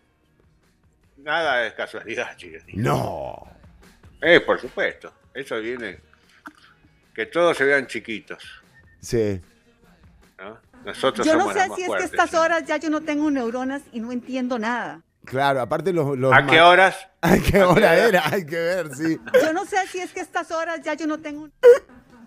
Nada es casualidad, Chini. No. Eh, por supuesto. Eso viene. Que todos se vean chiquitos. Sí. ¿no? Nosotros Yo no somos sé los más si es que estas horas ya yo no tengo neuronas y no entiendo nada. Claro, aparte los... los ¿A qué horas? (laughs) ¿A qué ¿A qué hora hora? era? Hay que ver, sí. Yo no sé si es que estas horas ya yo no tengo...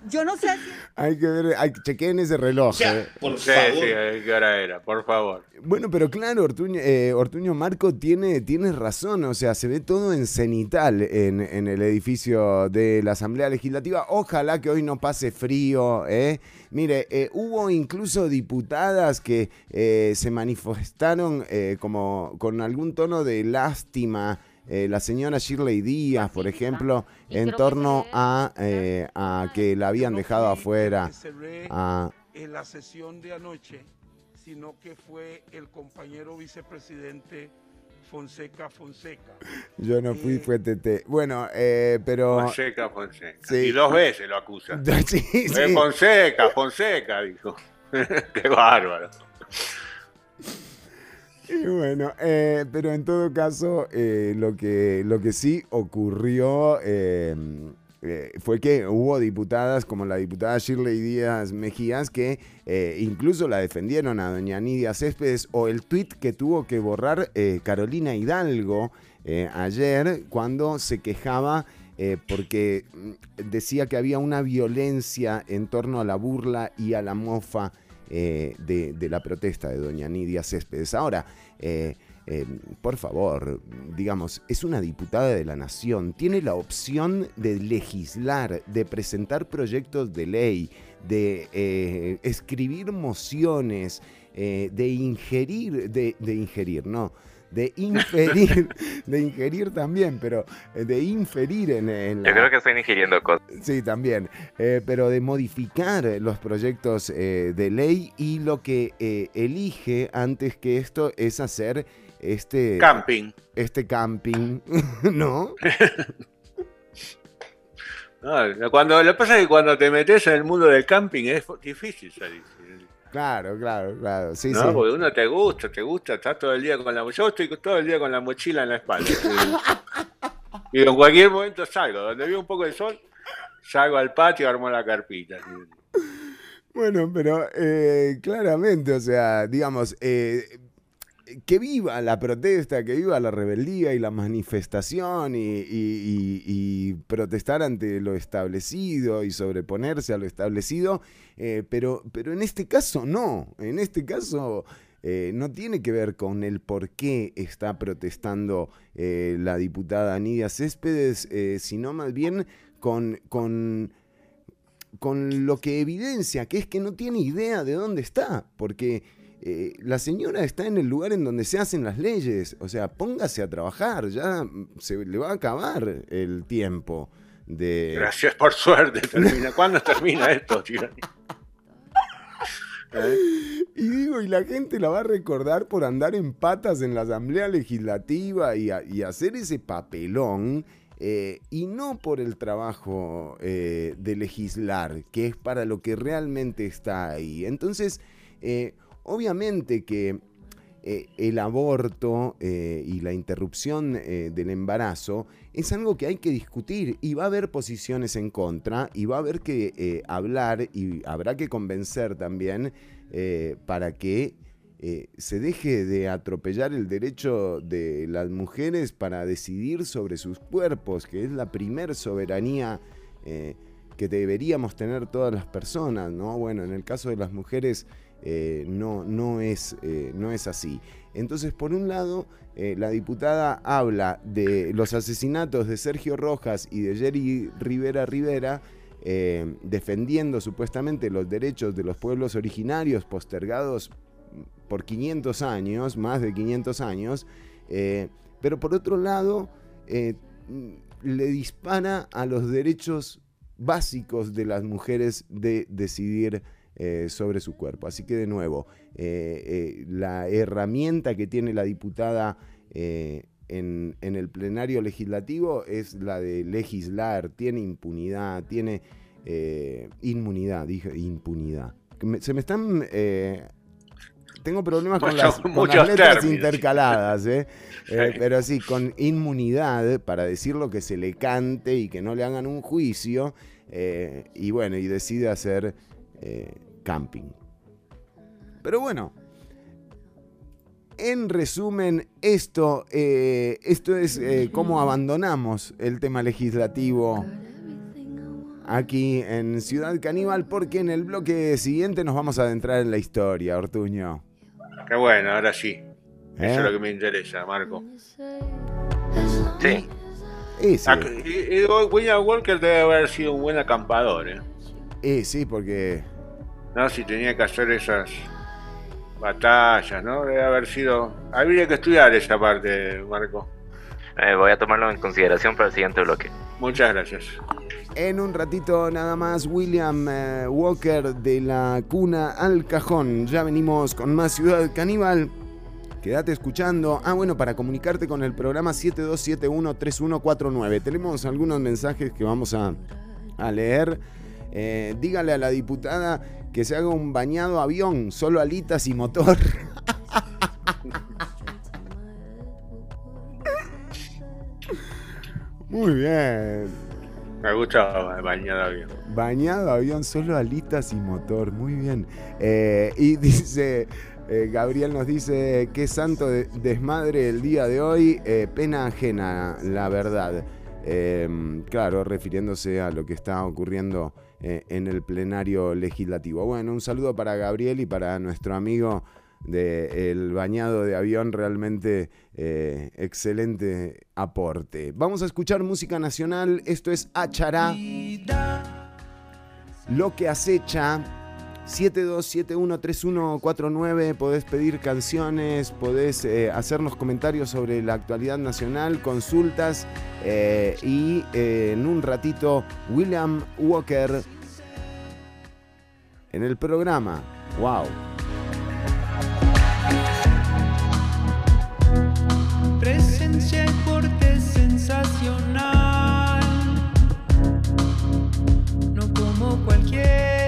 Yo no sé si... Hay que ver, hay, chequeen ese reloj. eh. por Sí, favor. sí, ¿a qué hora era? Por favor. Bueno, pero claro, Ortuño, eh, Ortuño Marco tiene, tiene razón, o sea, se ve todo en cenital en, en el edificio de la Asamblea Legislativa. Ojalá que hoy no pase frío, ¿eh? Mire, eh, hubo incluso diputadas que eh, se manifestaron eh, como con algún tono de lástima. Eh, la señora Shirley Díaz, por ejemplo, en torno a, eh, a que la habían dejado afuera. a- en la sesión de anoche, sino que fue el compañero vicepresidente Fonseca Fonseca. yo no fui, fue Tete. Bueno, eh, pero... Fonseca, Fonseca. Sí. Y dos veces lo acusa. (laughs) Sí, Eh, sí. Fonseca, Fonseca, dijo. (laughs) Qué bárbaro. Y bueno, eh, pero en todo caso, eh, lo, que, lo que sí ocurrió eh, eh, fue que hubo diputadas como la diputada Shirley Díaz Mejías que incluso la defendieron a doña Nidia Céspedes o el tuit que tuvo que borrar Carolina Hidalgo ayer cuando se quejaba porque mm, decía que había una violencia en torno a la burla y a la mofa eh, de, la protesta de doña Nidia Céspedes. Ahora, eh, eh, por favor, digamos, es una diputada de la nación, tiene la opción de legislar, de presentar proyectos de ley, de eh, escribir mociones, de ingerir, de ingerir, no, de inferir, (laughs) de ingerir también, pero eh, de inferir en, en Yo creo que estoy ingiriendo cosas. Sí, también. Eh, pero de modificar los proyectos eh, de ley y lo que eh, elige antes que esto es hacer este Camping. este camping, (laughs) ¿no? (laughs) No, cuando, lo que pasa es que cuando te metes en el mundo del camping es difícil salir. Claro, claro, claro. Sí, ¿no? sí. Porque uno te gusta, te gusta, estás todo el día con la Yo estoy todo el día con la mochila en la espalda. y (laughs) en cualquier momento salgo. Donde veo un poco de sol, salgo al patio, armo la carpita. Bueno, pero eh, claramente, o sea, digamos, eh, que viva la protesta, que viva la rebeldía y la manifestación y, protestar ante lo establecido y sobreponerse a lo establecido, eh, pero, pero en este caso no, en este caso eh, no tiene que ver con el por qué está protestando eh, la diputada Nidia Céspedes, sino más bien con... con con lo que evidencia, que es que no tiene idea de dónde está, porque eh, la señora está en el lugar en donde se hacen las leyes, o sea, póngase a trabajar, ya mm, se le va a acabar el tiempo de... Gracias por suerte. Termina. ¿Cuándo termina esto? ¿Eh? (laughs) Y digo, y la gente la va a recordar por andar en patas en la Asamblea Legislativa y, a- y hacer ese papelón, eh, y no por el trabajo eh, de legislar, que es para lo que realmente está ahí. Entonces, obviamente que eh, el aborto eh, y la interrupción eh, del embarazo es algo que hay que discutir y va a haber posiciones en contra y va a haber que hablar y habrá que convencer también para que se deje de atropellar el derecho de las mujeres para decidir sobre sus cuerpos, que es la primer soberanía que deberíamos tener todas las personas, ¿no? Bueno, en el caso de las mujeres eh, no, no, es, eh, no es así. Entonces, por un lado, eh, la diputada habla de los asesinatos de Sergio Rojas y de Jerry Rivera Rivera, defendiendo supuestamente los derechos de los pueblos originarios postergados por 500 años, más de 500 años, pero por otro lado, le dispara a los derechos básicos de las mujeres de decidir eh, sobre su cuerpo. Así que de nuevo, eh, eh, la herramienta que tiene la diputada en, el plenario legislativo es la de legislar, tiene impunidad, tiene inmunidad, dije impunidad. se me están tengo problemas con las, letras intercaladas, (laughs) pero sí, con inmunidad para decir lo que se le cante y que no le hagan un juicio. y bueno, y decide hacer camping. Pero bueno, en resumen, esto, eh, esto es eh, cómo abandonamos el tema legislativo aquí en Ciudad Caníbal, porque en el bloque siguiente nos vamos a adentrar en la historia, Ortuño. Qué bueno, ahora sí. Eso es ¿Eh? lo que me interesa, Marco. Sí. Y, sí. William Walker debe haber sido un buen acampador, ¿eh? Y sí, porque ¿no? Si tenía que hacer esas batallas, ¿no? Debe haber sido... Habría que estudiar esa parte, Marco. Eh, voy a tomarlo en consideración para el siguiente bloque. Muchas gracias. En un ratito nada más, William eh, Walker de la cuna al cajón. Ya venimos con más Ciudad Caníbal. Quédate escuchando. Ah, bueno, para comunicarte con el programa 7271-3149. Tenemos algunos mensajes que vamos a, leer. Eh, dígale a la diputada que se haga un bañado avión, solo alitas y motor. Muy bien. Me gusta bañado avión. Bañado avión, solo alitas y motor. Muy bien. Eh, y (laughs) dice, eh, Gabriel nos dice, qué santo desmadre el día de hoy. Eh, pena ajena, la verdad. claro, refiriéndose a lo que está ocurriendo eh, en el plenario legislativo. Bueno, un saludo para Gabriel y para nuestro amigo del bañado de avión, realmente eh, excelente aporte. Vamos a escuchar música nacional, esto es Achará, lo que acecha. 72713149, podés pedir canciones, podés eh, hacernos comentarios sobre la actualidad nacional, consultas eh, y eh, en un ratito William Walker en el programa. ¡Wow! Presencia y sensacional, no como cualquier.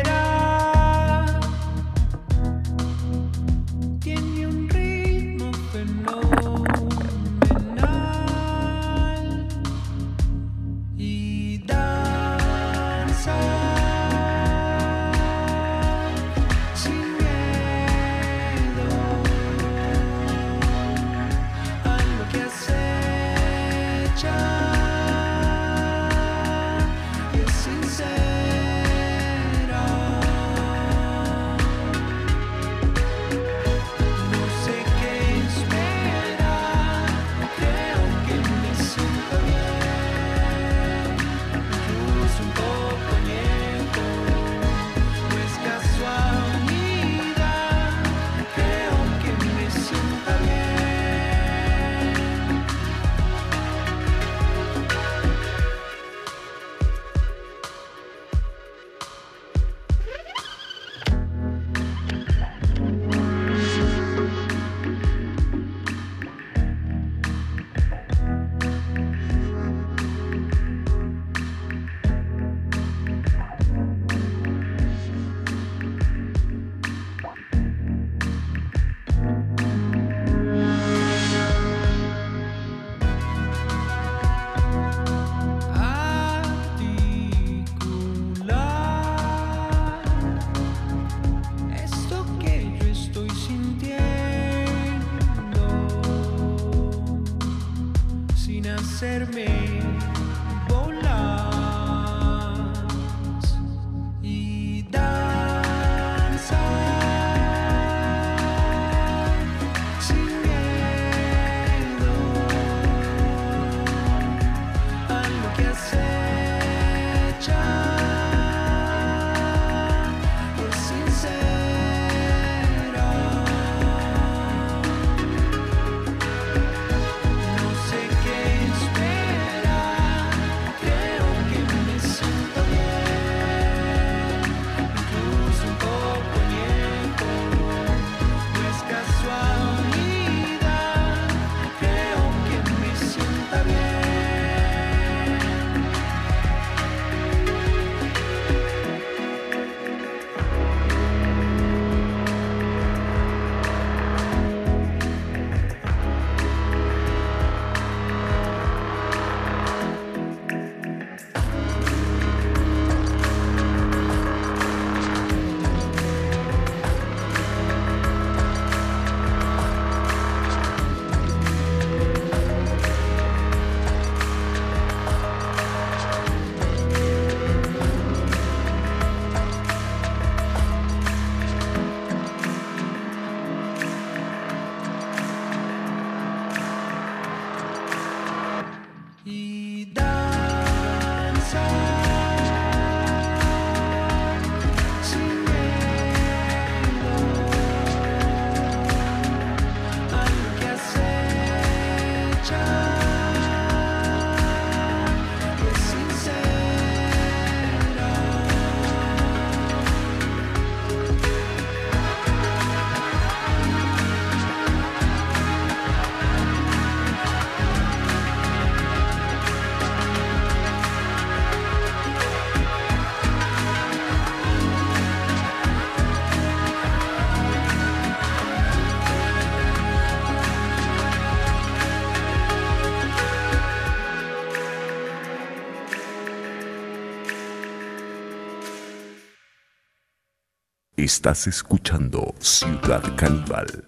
Estás escuchando Ciudad Caníbal.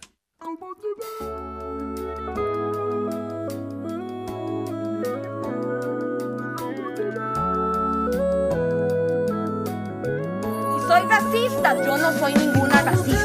Soy racista, yo no soy ninguna racista.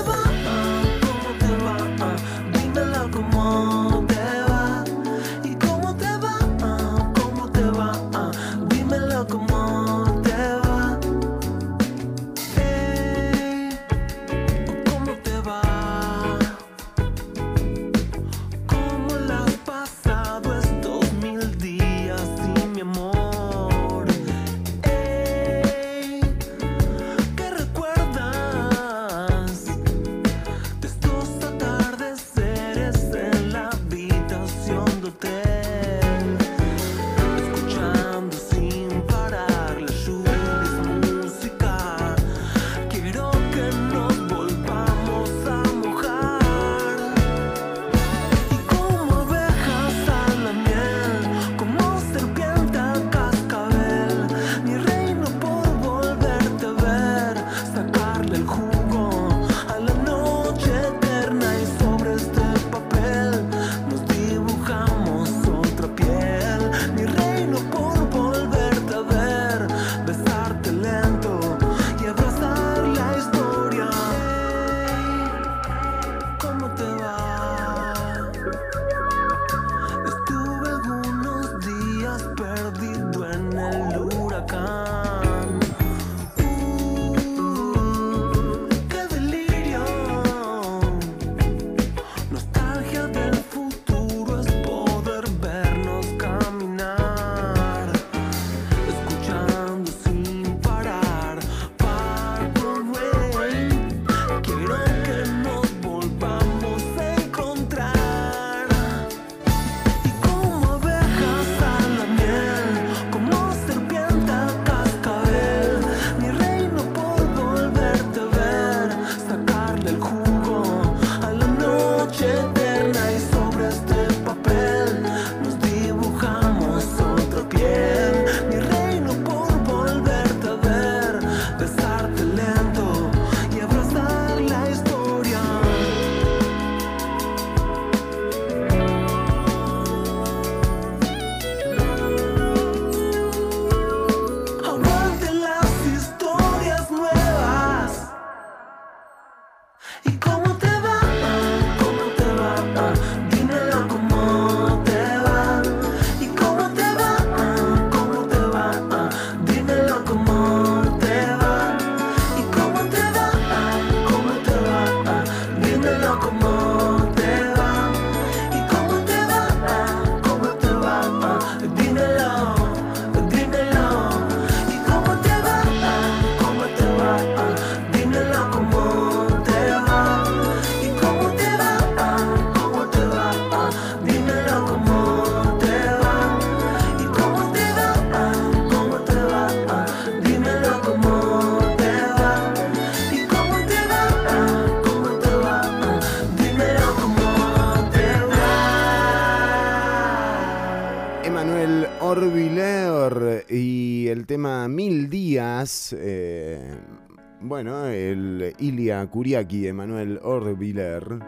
Ilia Kuriaki y Emanuel Orviller.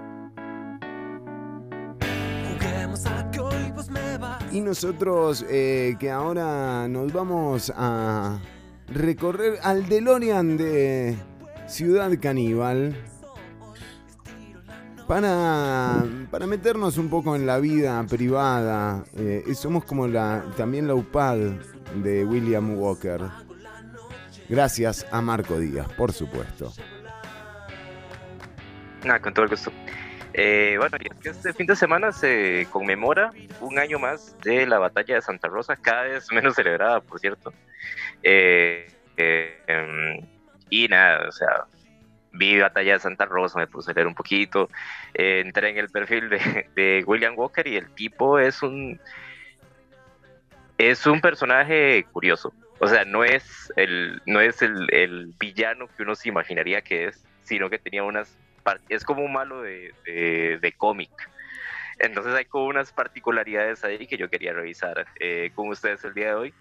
Y nosotros eh, que ahora nos vamos a recorrer al DeLorean de Ciudad Caníbal para, para meternos un poco en la vida privada. Eh, somos como también la UPAD de William Walker. Gracias a Marco Díaz, por supuesto. Nada, con todo el gusto. Eh, bueno, este fin de semana se conmemora un año más de la batalla de Santa Rosa, cada vez menos celebrada, por cierto. Eh, eh, y nada, o sea, vi Batalla de Santa Rosa, me puse a leer un poquito, eh, entré en el perfil de, de William Walker y el tipo es un es un personaje curioso. O sea, no es el, no es el, el, villano que uno se imaginaría que es, sino que tenía unas es como un malo de, de, cómic. Entonces hay como unas particularidades ahí que yo quería revisar eh, con ustedes el día de hoy.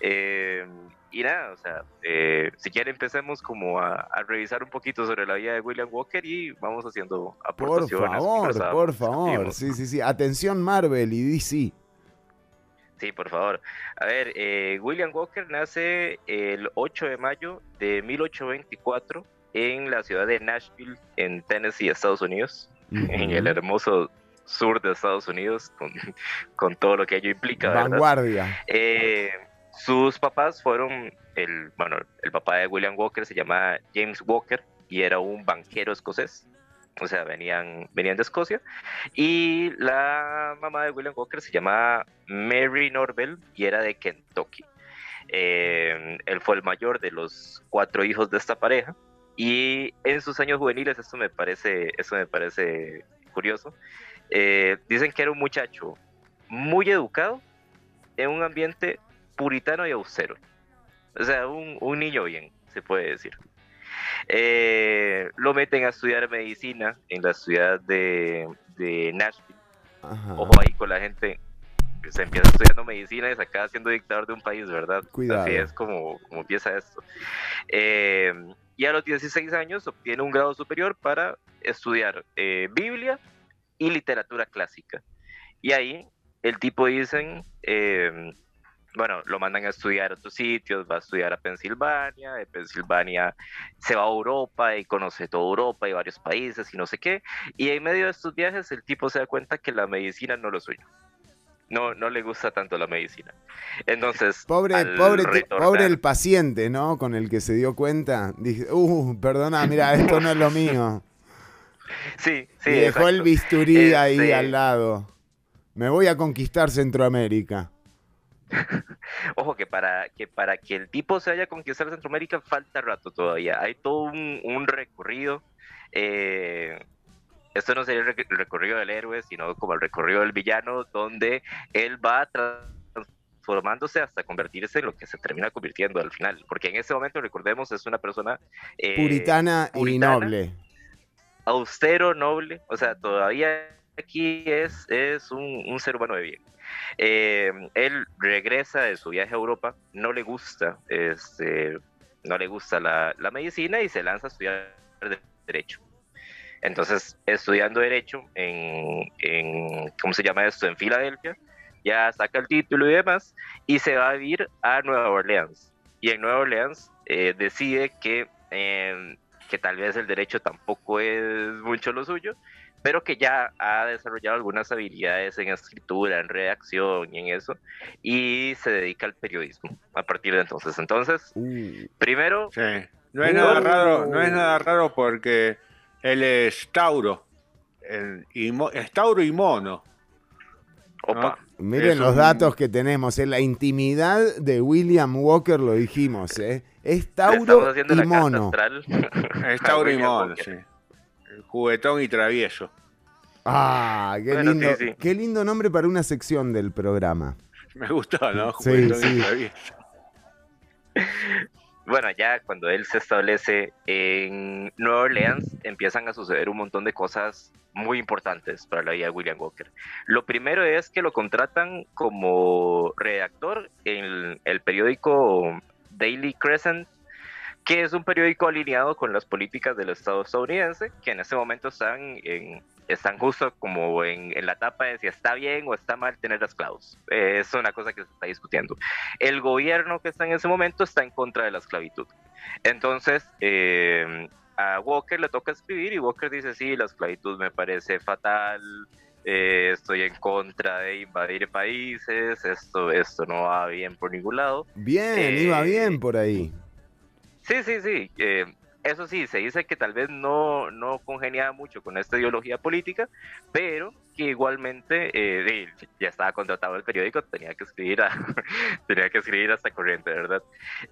Eh, y nada, o sea, eh, si quieren empecemos como a, revisar un poquito sobre la vida de William Walker y vamos haciendo aportaciones. Por favor, por favor. Sí, sí, sí. Atención Marvel y DC. Sí, por favor. A ver, William Walker nace el 8 de mayo de 1824 en la ciudad de Nashville, en Tennessee, Estados Unidos, en el hermoso sur de Estados Unidos, con, (laughs) con todo lo que ello implica. ¿verdad? Vanguardia. Eh, sus papás fueron, el, bueno, el papá de William Walker se llama James Walker y era un banquero escocés. O sea, venían, venían de Escocia. Y la mamá de William Walker se llama Mary Norvell y era de Kentucky. Eh, él fue el mayor de los cuatro hijos de esta pareja. Y en sus años juveniles, esto me parece, esto me parece curioso, eh, dicen que era un muchacho muy educado en un ambiente puritano y austero. O sea, un, un niño bien, se puede decir. Eh, lo meten a estudiar medicina en la ciudad de, de Nashville. Ajá. Ojo ahí con la gente. que Se empieza estudiando medicina y se acaba siendo dictador de un país, ¿verdad? Cuidado. Así es como, como empieza esto. Eh, y a los 16 años obtiene un grado superior para estudiar eh, Biblia y literatura clásica. Y ahí el tipo dicen, eh, bueno, lo mandan a estudiar a otros sitios, va a estudiar a Pensilvania, de Pensilvania se va a Europa y conoce toda Europa y varios países y no sé qué. Y en medio de estos viajes el tipo se da cuenta que la medicina no lo suyo. No, no le gusta tanto la medicina. Entonces, Pobre, pobre, retornar- pobre el paciente, ¿no? Con el que se dio cuenta. Dije, uh, perdona, mira, esto no es lo mío. (laughs) Sí, sí. y dejó el bisturí ahí Este, al lado. Me voy a conquistar Centroamérica. (laughs) Ojo, que para, que para que el tipo se haya conquistado Centroamérica falta rato todavía. Hay todo un, un recorrido. eh, esto no sería el rec- el recorrido del héroe, sino como el recorrido del villano, donde él va transformándose hasta convertirse en lo que se termina convirtiendo al final. Porque en ese momento, recordemos, es una persona eh, Puritana, y noble. austero, noble, o sea, todavía aquí es, es un, un ser humano de bien. Eh, él regresa de su viaje a Europa, no le gusta, este, no le gusta la, la medicina y se lanza a estudiar de- derecho. Entonces, estudiando derecho en, en, ¿cómo se llama esto? En Filadelfia, ya saca el título y demás, y se va a vivir a Nueva Orleans. Y en Nueva Orleans eh, decide que, eh, que tal vez el derecho tampoco es mucho lo suyo, pero que ya ha desarrollado algunas habilidades en escritura, en redacción y en eso, y se dedica al periodismo a partir de entonces. Entonces, Uh, primero, Sí. No es Uh. nada raro, no es nada raro porque él es Tauro. el- y es Tauro y mono. opa, miren Es los un- datos que tenemos. En la intimidad de William Walker lo dijimos, ¿eh? Es Tauro y la mono. (laughs) Es Tauro y mono, sí. Juguetón y travieso. Ah, qué Bueno, lindo, sí, sí. qué lindo nombre para una sección del programa. Me gustó, ¿no? Sí, Juguetón sí. y travieso. (laughs) bueno, ya cuando él se establece en Nueva Orleans, empiezan a suceder un montón de cosas muy importantes para la vida de William Walker. Lo primero es que lo contratan como redactor en el periódico Daily Crescent, que es un periódico alineado con las políticas del Estado estadounidense, que en ese momento están, en, están justo como en, en la etapa de si está bien o está mal tener esclavos. Eh, es una cosa que se está discutiendo. El gobierno que está en ese momento está en contra de la esclavitud. Entonces, eh, a Walker le toca escribir y Walker dice, sí, la esclavitud me parece fatal, eh, estoy en contra de invadir países, esto, esto no va bien por ningún lado. Bien, Eh, iba bien por ahí. Sí, sí, sí. eh, eso sí, se dice que tal vez no, no congeniaba mucho con esta ideología política, pero que igualmente eh, ya estaba contratado el periódico, tenía que escribir, a, (laughs) tenía que escribir hasta corriente, ¿verdad?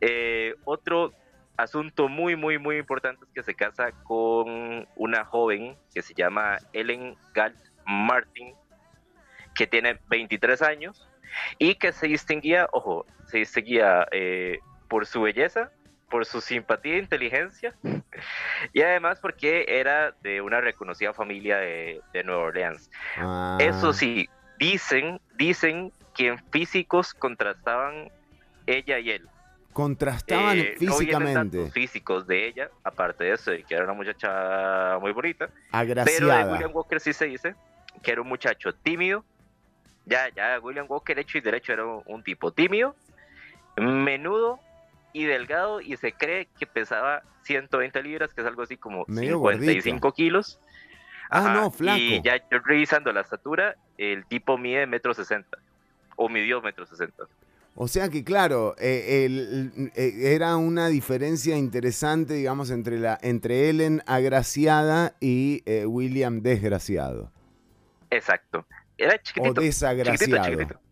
Eh, otro asunto muy, muy, muy importante es que se casa con una joven que se llama Ellen Galt Martin, que tiene 23 años y que se distinguía, ojo, se distinguía eh, por su belleza, por su simpatía e inteligencia, y además porque era de una reconocida familia de, de Nueva Orleans. Ah, Eso sí, dicen, dicen que en físicos contrastaban ella y él. Contrastaban Eh, no físicamente. datos físicos de ella, aparte de eso, que era una muchacha muy bonita. Pero de Agraciada. William Walker sí se dice que era un muchacho tímido. Ya, ya, William Walker hecho y derecho era un tipo tímido, menudo y delgado y se cree que pesaba 120 libras, que es algo así como Medio 55 kilos. Ah, Ajá, no, flaco. Y ya revisando la estatura, el tipo mide metro sesenta. O midió metro sesenta. O sea que, claro, eh, el- eh, era una diferencia interesante, digamos, entre, la, entre Ellen agraciada y eh, William desgraciado. Exacto. Era chiquitito. O desagraciado. chiquitito, chiquitito.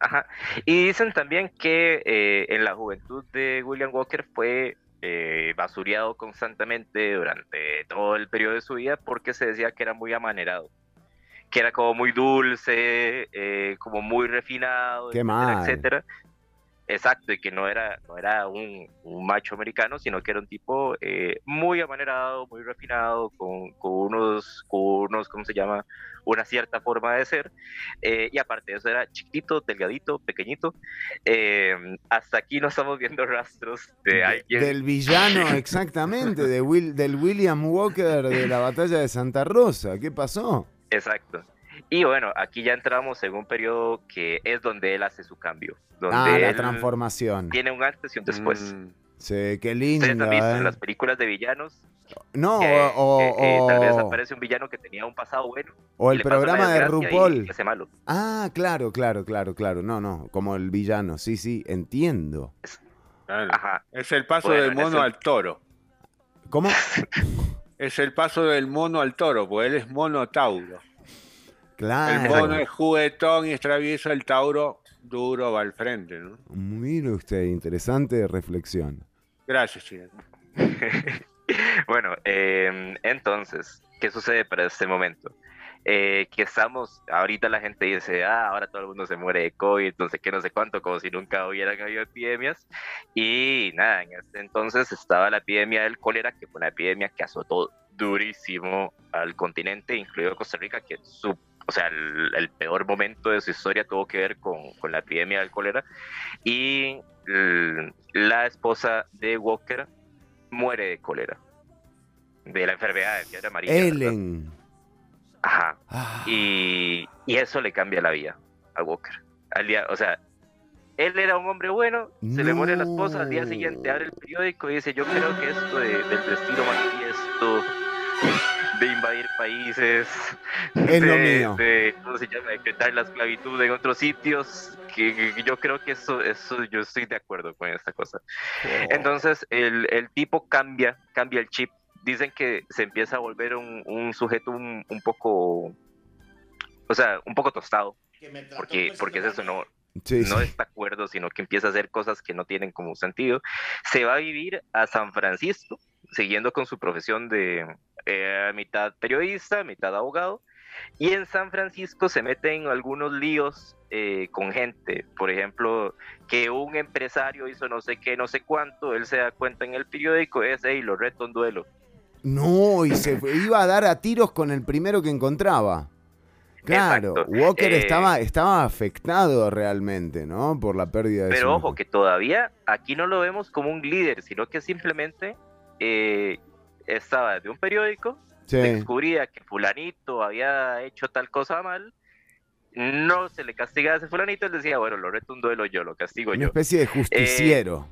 Ajá. Y dicen también que eh, en la juventud de William Walker fue eh, basureado constantemente durante todo el periodo de su vida porque se decía que era muy amanerado, que era como muy dulce, eh, como muy refinado, Qué etcétera, etcétera. Exacto, y que no era, no era un, un macho americano, sino que era un tipo eh, muy amanerado, muy refinado, con, con unos, con unos, ¿cómo se llama? Una cierta forma de ser. eh, y aparte de eso era chiquitito, delgadito, pequeñito. Eh, hasta aquí no estamos viendo rastros de alguien. Del villano, (laughs) exactamente, de Will, del William Walker de la batalla de Santa Rosa. ¿Qué pasó? Exacto. Y bueno, aquí ya entramos en un periodo que es donde él hace su cambio. Donde Ah, la él transformación. Tiene un antes y un después. Mm, Sí, qué Ustedes lindo. han visto ¿eh? en las películas de villanos No, que, o, o- eh, tal vez aparece un villano que tenía un pasado bueno. o el programa de RuPaul. y hace malo. Ah, claro, claro, claro, claro. No, no, como el villano. Sí, sí, entiendo. claro. Ajá. Es el paso Bueno, del en mono al toro. ¿Cómo? (laughs) Es el paso del mono al toro, porque él es mono tauro. El Claro. mono es juguetón y es travieso, el tauro duro va al frente, ¿no? Mire usted, interesante reflexión. Gracias, Chile. (laughs) bueno, eh, entonces, ¿qué sucede para este momento? Eh, que estamos, ahorita la gente dice, ah, ahora todo el mundo se muere de COVID, no sé qué, no sé cuánto, como si nunca hubieran habido epidemias. Y nada, en este entonces estaba la epidemia del cólera, que fue una epidemia que azotó durísimo al continente, incluido Costa Rica, que su, o sea, el, el peor momento de su historia tuvo que ver con, con la epidemia del cólera. Y l- la esposa de Walker muere de cólera, de la enfermedad de fiebre amarilla. ¿verdad? Ellen. Ajá. Ah, Y, y eso le cambia la vida a Walker. Al día, o sea, él era un hombre bueno, se le muere la esposa, al día No. siguiente abre el periódico y dice, yo creo que esto de- del destino manifiesto, de invadir países, Es lo de, mío. de, ¿cómo se llama? decretar la esclavitud en otros sitios, que, que yo creo que eso, eso, yo estoy de acuerdo con esta cosa. Entonces el, el tipo cambia, cambia el chip. Dicen que se empieza a volver un, un sujeto un, un poco, o sea, un poco tostado, porque, como porque es eso, no, sí, no sí. está de acuerdo, sino que empieza a hacer cosas que no tienen como sentido. Se va a vivir a San Francisco, siguiendo con su profesión de eh, mitad periodista, mitad abogado, y en San Francisco se mete en algunos líos eh, con gente, por ejemplo, que un empresario hizo no sé qué, no sé cuánto, él se da cuenta en el periódico, es, y lo reto en duelo. No, y se fue- iba a dar a tiros con el primero que encontraba. Claro, Exacto. Walker Eh, estaba, estaba afectado realmente, ¿no? Por la pérdida de su Pero ojo, mujer. que todavía aquí no lo vemos como un líder, sino que simplemente eh, estaba de un periódico, Sí. descubría que fulanito había hecho tal cosa mal, no se le castigaba a ese fulanito, él decía, bueno, lo reto un duelo yo, lo castigo Una yo. especie de justiciero.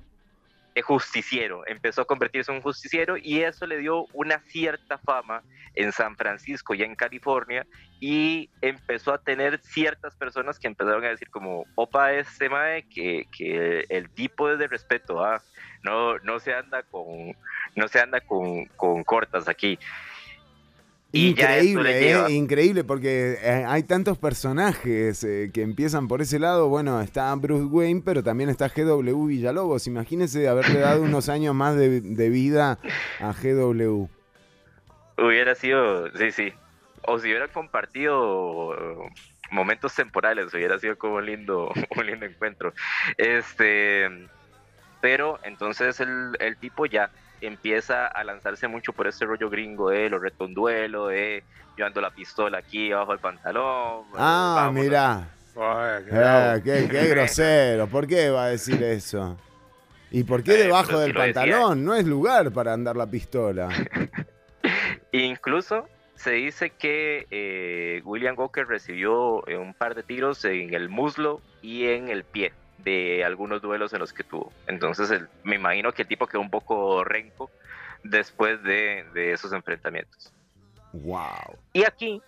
Eh, justiciero, empezó a convertirse en un justiciero y eso le dio una cierta fama en San Francisco y en California y empezó a tener ciertas personas que empezaron a decir como, opa, ese mae, que, que el tipo es de respeto, ah, no, no se anda con, no se anda con, con cortas aquí. Y Increíble, ¿eh? Increíble, porque eh, hay tantos personajes eh, que empiezan por ese lado. Bueno, está Bruce Wayne, pero también está GW Villalobos. Imagínense haberle dado unos años más de, de vida a GW. Hubiera sido, sí, sí. O si hubieran compartido momentos temporales, hubiera sido como un lindo, (laughs) un lindo encuentro. Este, pero entonces el, el tipo ya empieza a lanzarse mucho por este rollo gringo de lo reto un duelo, de yo ando la pistola aquí abajo del pantalón. Ah, vámonos. mirá. Ay, qué Eh, bravo. qué, qué (laughs) grosero. ¿Por qué va a decir eso? ¿Y por qué Eh, debajo del decía. pantalón? No es lugar para andar la pistola. (laughs) Incluso se dice que eh, William Walker recibió eh, un par de tiros en el muslo y en el pie de algunos duelos en los que tuvo. Entonces el- me imagino que el tipo quedó un poco renco después de, de esos enfrentamientos. Wow. Y aquí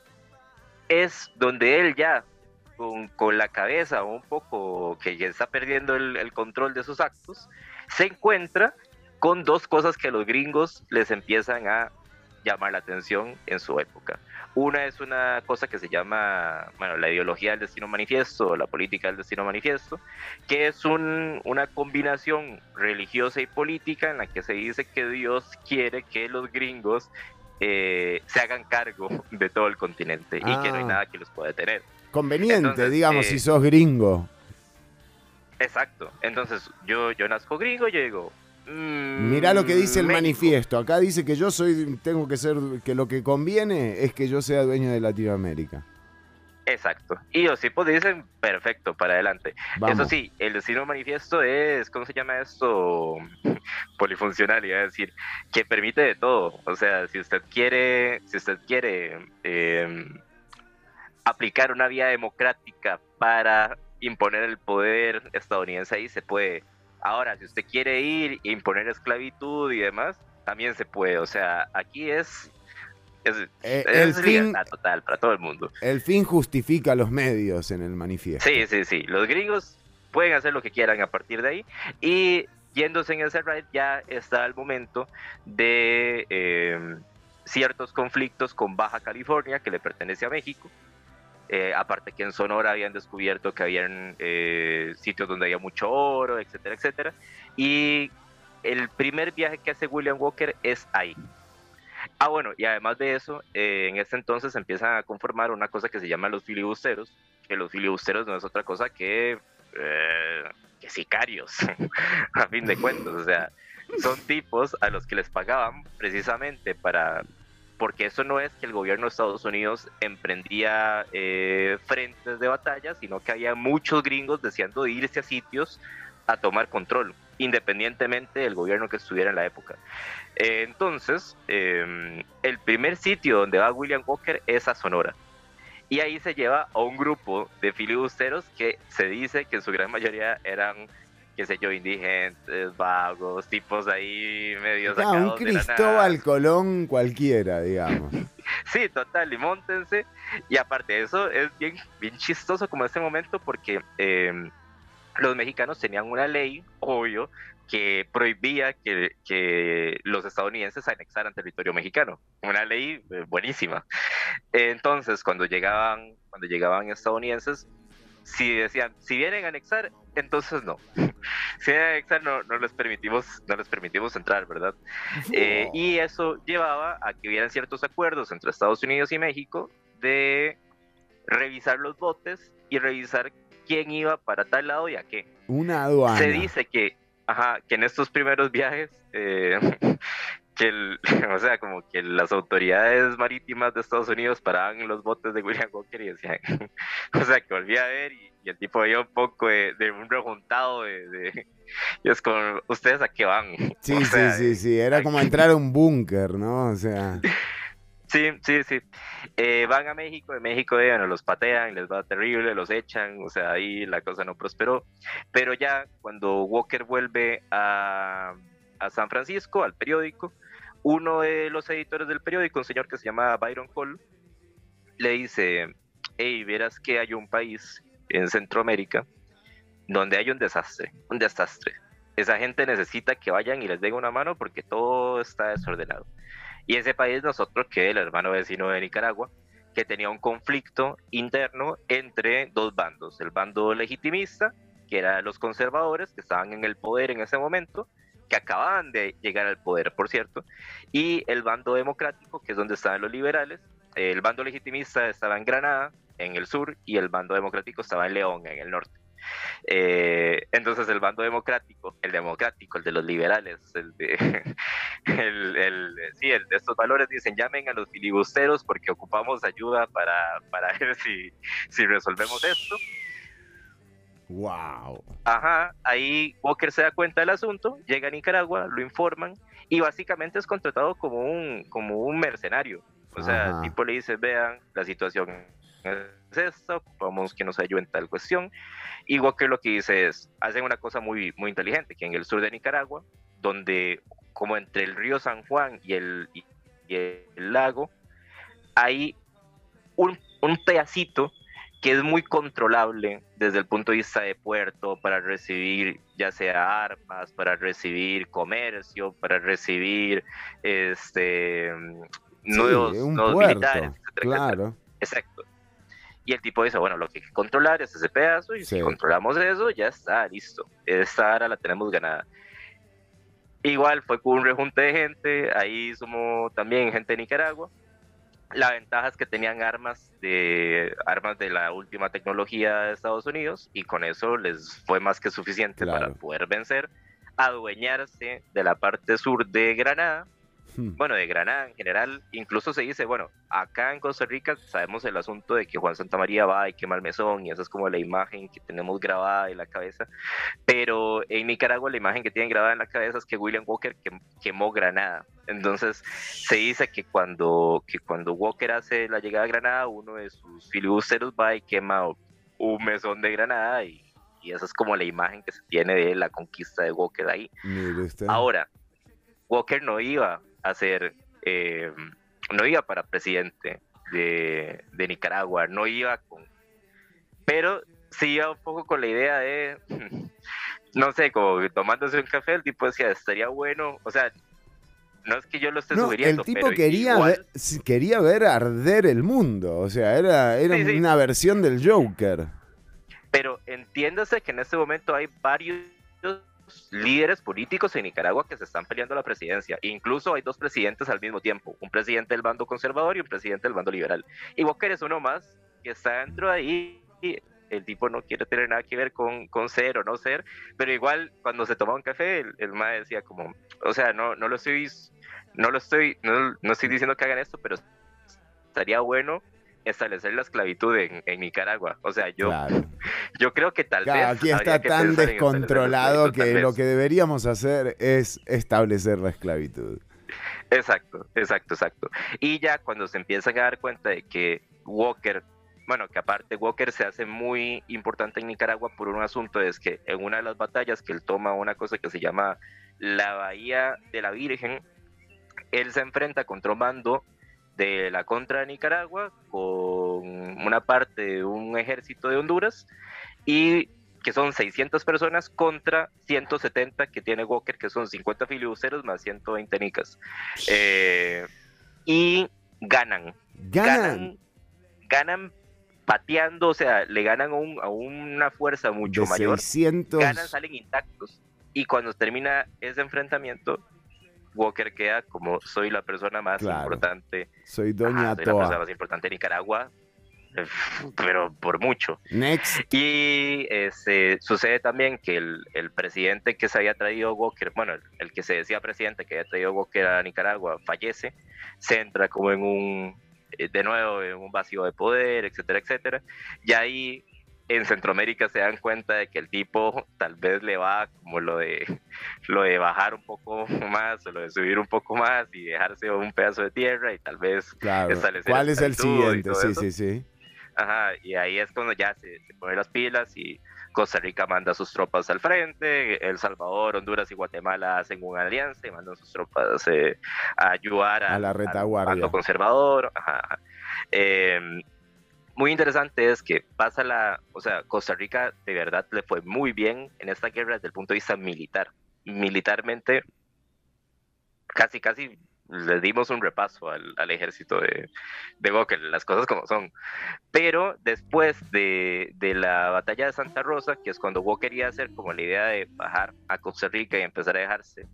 es donde él ya, con, con la cabeza un poco que ya está perdiendo el, el control de sus actos, se encuentra con dos cosas que a los gringos les empiezan a llamar la atención en su época. Una es una cosa que se llama, bueno, la ideología del destino manifiesto, o la política del destino manifiesto, que es un- una combinación religiosa y política en la que se dice que Dios quiere que los gringos eh, se hagan cargo de todo el continente y que no hay Ah. nada que los pueda detener. Conveniente, Entonces, digamos, eh, si sos gringo. Exacto. Entonces, yo, yo nazco gringo, yo digo. Mm, Mirá lo que dice el México. manifiesto. Acá dice que yo soy, tengo que ser, que lo que conviene es que yo sea dueño de Latinoamérica. Exacto. Y los tipos dicen, perfecto, para adelante. Vamos. Eso sí, el destino manifiesto es, ¿cómo se llama esto? (laughs) Polifuncional, iba a decir, que permite de todo. O sea, si usted quiere, si usted quiere eh, aplicar una vía democrática para imponer el poder estadounidense ahí, se puede. Ahora, si usted quiere ir e imponer esclavitud y demás, también se puede. O sea, aquí es, es, Eh, es el fin- libertad total para todo el mundo. El fin justifica los medios en el manifiesto. Sí, sí, sí. Los gringos pueden hacer lo que quieran a partir de ahí. Y yéndose en ese ride ya está el momento de eh, ciertos conflictos con Baja California, que le pertenece a México. Eh, aparte que en Sonora habían descubierto que habían eh, sitios donde había mucho oro, etcétera, etcétera. Y el primer viaje que hace William Walker es ahí. Ah, bueno, y además de eso, eh, en este entonces empiezan a conformar una cosa que se llama los filibusteros, que los filibusteros no es otra cosa que, que sicarios, (laughs) a fin de cuentas, o sea, son tipos a los que les pagaban precisamente para, porque eso no es que el gobierno de Estados Unidos emprendía eh, frentes de batalla, sino que había muchos gringos deseando irse a sitios a tomar control, independientemente del gobierno que estuviera en la época. Eh, entonces, eh, el primer sitio donde va William Walker es a Sonora. Y ahí se lleva a un grupo de filibusteros que se dice que en su gran mayoría eran, qué sé yo, indigentes, vagos, tipos ahí medio Ah, un sacados de la nada. Cristóbal Colón cualquiera, digamos. (laughs) Sí, total, y montense. Y aparte de eso, es bien, bien chistoso como este momento porque eh, los mexicanos tenían una ley, obvio, que prohibía que, que los estadounidenses anexaran territorio mexicano. Una ley eh, buenísima. Entonces, cuando llegaban, cuando llegaban estadounidenses, si decían, si vienen a anexar, entonces no. (laughs) si vienen a anexar, no, no les permitimos, no les permitimos entrar, ¿verdad? Eh, y eso llevaba a que hubieran ciertos acuerdos entre Estados Unidos y México de revisar los botes y revisar quién iba para tal lado y a qué. Una aduana. Se dice que, ajá, que en estos primeros viajes, eh, (laughs) que el- (laughs) o sea, como que las autoridades marítimas de Estados Unidos paraban en los botes de William Walker y decían, (laughs) o sea, que volvía a ver y, y el tipo veía un poco de, de un rejuntado de, de- y es como, ¿ustedes a qué van? (laughs) Sí, O sí, sea, sí, sí. Era como entrar a un búnker, ¿no? O sea. Sí, sí, sí. Eh, van a México, de México eh, bueno, los patean, les va terrible, los echan, o sea, ahí la cosa no prosperó. Pero ya cuando Walker vuelve a, a San Francisco, al periódico, uno de los editores del periódico, un señor que se llama Byron Hall, le dice, hey, verás que hay un país en Centroamérica donde hay un desastre, un desastre. Esa gente necesita que vayan y les den una mano porque todo está desordenado. Y ese país nosotros, que el hermano vecino de Nicaragua, que tenía un conflicto interno entre dos bandos, el bando legitimista, que eran los conservadores, que estaban en el poder en ese momento, que acababan de llegar al poder, por cierto, y el bando democrático, que es donde estaban los liberales. El bando legitimista estaba en Granada, en el sur, y el bando democrático estaba en León, en el norte. Eh, entonces el bando democrático, el democrático, el de los liberales, el de, (laughs) el, sí, el de estos valores, dicen llamen a los filibusteros porque ocupamos ayuda para, para ver si, si resolvemos esto. Wow. Ajá, ahí Walker se da cuenta del asunto, llega a Nicaragua, lo informan y básicamente es contratado como un, como un mercenario. O sea, Ajá. el tipo le dice, vean, la situación es esta, vamos que nos ayuden en tal cuestión. Y Walker lo que dice es, hacen una cosa muy, muy inteligente, que en el sur de Nicaragua, donde como entre el río San Juan y el, y el lago, hay un, un pedacito que es muy controlable desde el punto de vista de puerto para recibir ya sea armas, para recibir comercio, para recibir este sí, un nudos puerto. militares, etcétera, etcétera. Claro. Exacto. Y el tipo dice, bueno, lo que hay que controlar es ese pedazo y Sí. si controlamos eso, ya está, listo. Esta área la tenemos ganada. Igual fue con un rejunte de gente, ahí somos también gente de Nicaragua. La ventaja es que tenían armas de armas de la última tecnología de Estados Unidos y con eso les fue más que suficiente para poder vencer, adueñarse de la parte sur de Granada Hmm. bueno, de Granada en general, incluso se dice, bueno, acá en Costa Rica sabemos el asunto de que Juan Santamaría va y quema el mesón, y esa es como la imagen que tenemos grabada en la cabeza, pero en Nicaragua la imagen que tienen grabada en la cabeza es que William Walker quem- quemó Granada. Entonces se dice que cuando, que cuando Walker hace la llegada a Granada, uno de sus filibusteros va y quema un mesón de Granada, y, y esa es como la imagen que se tiene de la conquista de Walker ahí. Ahora, Walker no iba a ser, eh, no iba para presidente de, de Nicaragua, no iba con, pero sí iba un poco con la idea de, (laughs) no sé, como tomándose un café, el tipo decía, estaría bueno, o sea, no es que yo lo esté No, sugiriendo, el tipo pero quería igual- ver, quería ver arder el mundo. O sea, era, era Sí, sí. una versión del Joker. pero entiéndase que en este momento hay varios líderes políticos en Nicaragua que se están peleando la presidencia. Incluso hay dos presidentes al mismo tiempo, un presidente del bando conservador y un presidente del bando liberal. Y Walker es uno más que está dentro de ahí. El tipo no quiere tener nada que ver con, con ser o no ser, pero igual cuando se tomaba un café, el, el mae decía como, o sea, no, no lo estoy, no lo estoy, no, no estoy diciendo que hagan esto, pero estaría bueno establecer la esclavitud en, en Nicaragua. O sea, yo, Claro. (laughs) yo creo que tal Claro, vez. aquí está tan descontrolado que lo que deberíamos hacer es establecer la esclavitud. Exacto, exacto, exacto. Y ya cuando se empiezan a dar cuenta de que Walker, bueno, que aparte Walker se hace muy importante en Nicaragua por un asunto, es que en una de las batallas que él toma una cosa que se llama la Bahía de la Virgen, él se enfrenta contra un mando de la contra de Nicaragua con una parte de un ejército de Honduras y que son 600 personas contra 170 que tiene Walker, que son 50 filibusteros más 120 nicas. Eh, y ganan. Ganan. Ganan pateando, o sea, le ganan a, un- a una fuerza mucho De mayor. 600. Ganan, salen intactos. Y cuando termina ese enfrentamiento, Walker queda como soy la persona más Claro. importante. Soy Doña Ajá, soy la persona más importante de Nicaragua, eh, pero por mucho. Next. Y este, sucede también que el, el presidente que se había traído Walker, bueno, el, el que se decía presidente que había traído Walker a Nicaragua, fallece, se entra como en un, eh, de nuevo, en un vacío de poder, etcétera, etcétera. Y ahí en Centroamérica se dan cuenta de que el tipo tal vez le va como lo de, lo de bajar un poco más, o lo de subir un poco más y dejarse un pedazo de tierra y tal vez Claro. establecer ¿Cuál es el siguiente? Sí, eso. sí, sí. Ajá, y ahí es cuando ya se, se ponen las pilas y Costa Rica manda sus tropas al frente, El Salvador, Honduras y Guatemala hacen una alianza y mandan sus tropas eh, a ayudar A al- la al retaguardia. bando conservador. Ajá, ajá. Eh, muy interesante es que pasa la, o sea, Costa Rica de verdad le fue muy bien en esta guerra desde el punto de vista militar. Militarmente, casi, casi le dimos un repaso al, al ejército de, de las cosas como son. Pero después de, de la batalla de Santa Rosa, que es cuando Walker quería hacer como la idea de bajar a Costa Rica y empezar a dejarse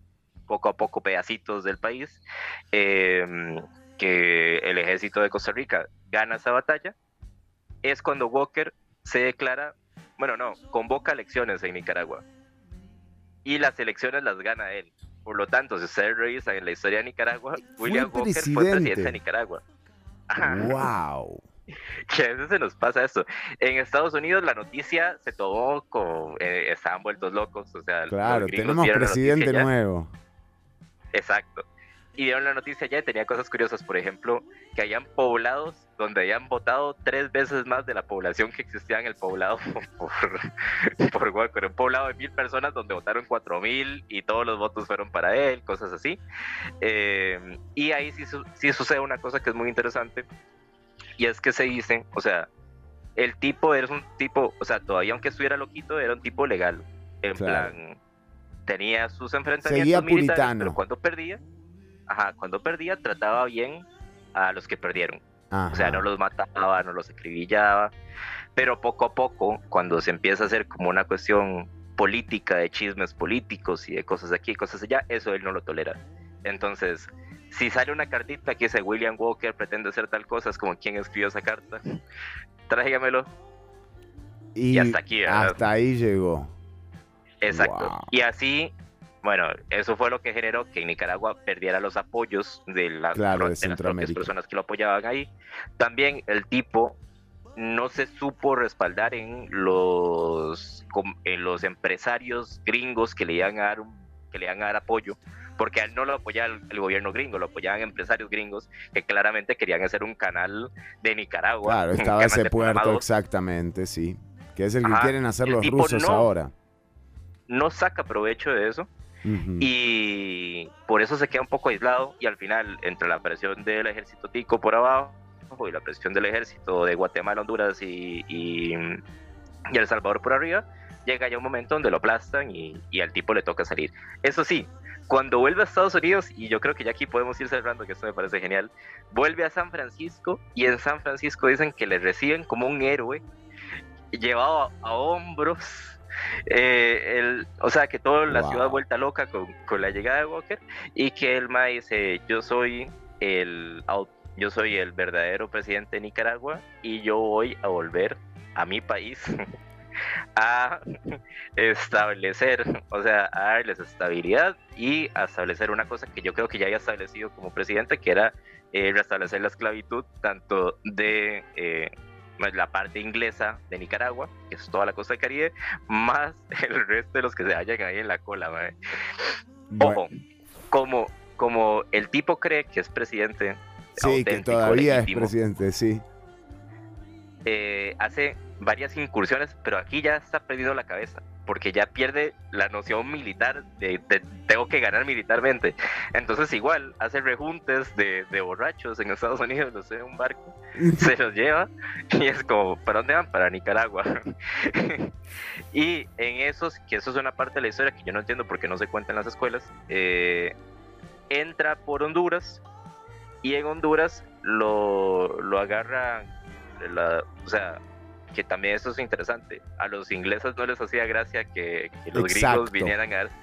poco a poco pedacitos del país, eh, que el ejército de Costa Rica gana esa batalla, es cuando Walker se declara bueno, no, convoca elecciones en Nicaragua. Y las elecciones las gana él. Por lo tanto, si ustedes revisan en la historia de Nicaragua, William Walker fue presidente. de Nicaragua. Ajá. ¡Wow! (laughs) que a veces se nos pasa esto. En Estados Unidos la noticia se tomó como eh, estaban vueltos locos, o sea, Claro, tenemos presidente nuevo. Exacto. Y vieron la noticia ya y tenía cosas curiosas, por ejemplo, que hayan poblados donde habían votado tres veces más de la población que existía en el poblado (laughs) por, por Walker. Un poblado de mil personas donde votaron cuatro mil y todos los votos fueron para él, cosas así. Eh, y ahí sí, sí sucede una cosa que es muy interesante y es que se dice, o sea, el tipo era un tipo, o sea, todavía aunque estuviera loquito, era un tipo legal. En Claro. plan, tenía sus enfrentamientos Seguía militares, puritano. pero cuando perdía, ajá, cuando perdía trataba bien a los que perdieron. O sea, Ajá. no los mataba, no los acribillaba, pero poco a poco, cuando se empieza a hacer como una cuestión política, de chismes políticos y de cosas aquí y cosas allá, eso él no lo tolera. Entonces, si sale una cartita que dice William Walker pretende hacer tal cosa, es como quien escribió esa carta, (laughs) tráigamelo. Y, hasta aquí, ¿verdad? hasta ahí llegó. Exacto. Wow. Y así, bueno, eso fue lo que generó que en Nicaragua perdiera los apoyos de las, Claro, pro- de de las propias Centroamérica. personas que lo apoyaban ahí. También el tipo no se supo respaldar en los, en los empresarios gringos que le iban a dar, que le iban a dar apoyo. Porque a él no lo apoyaba el, gobierno gringo, lo apoyaban empresarios gringos que claramente querían hacer un canal de Nicaragua. Claro, (laughs) estaba ese puerto exactamente, sí. Que es el que quieren hacer los rusos no- ahora. No saca provecho de eso. Ujú. y por eso se queda un poco aislado y al final entre la presión del ejército tico por abajo y la presión del ejército de Guatemala, Honduras y, y, y El Salvador por arriba, llega ya un momento donde lo aplastan y, y al tipo le toca salir. Eso sí, cuando vuelve a Estados Unidos, y yo creo que ya aquí podemos ir cerrando, que esto me parece genial, vuelve a San Francisco y en San Francisco dicen que le reciben como un héroe llevado a, a hombros. Eh, el, o sea, que toda la Wow. ciudad vuelta loca con, con la llegada de Walker y que el dice, yo soy el, yo soy el verdadero presidente de Nicaragua y yo voy a volver a mi país (laughs) a establecer, o sea, a darles estabilidad y a establecer una cosa que yo creo que ya había establecido como presidente, que era eh, restablecer la esclavitud tanto de eh, la parte inglesa de Nicaragua, que es toda la costa del Caribe, más (laughs) el resto de los que se hallan ahí en la cola. mae. Bueno, Ojo, como, como el tipo cree que es presidente, sí, que todavía legítimo, es presidente, sí. eh, hace varias incursiones, pero aquí ya está perdiendo la cabeza, porque ya pierde la noción militar de, de tengo que ganar militarmente. Entonces igual hace rejuntes de, de borrachos en Estados Unidos, no sé, un barco, (laughs) se los lleva y es como, ¿para dónde van? Para Nicaragua. (laughs) y en esos, que eso es una parte de la historia que yo no entiendo porque no se cuenta en las escuelas, eh, entra por Honduras y en Honduras lo, lo agarra, la, o sea, que también eso es interesante. A los ingleses no les hacía gracia que, que los Exacto. gringos vinieran a darse.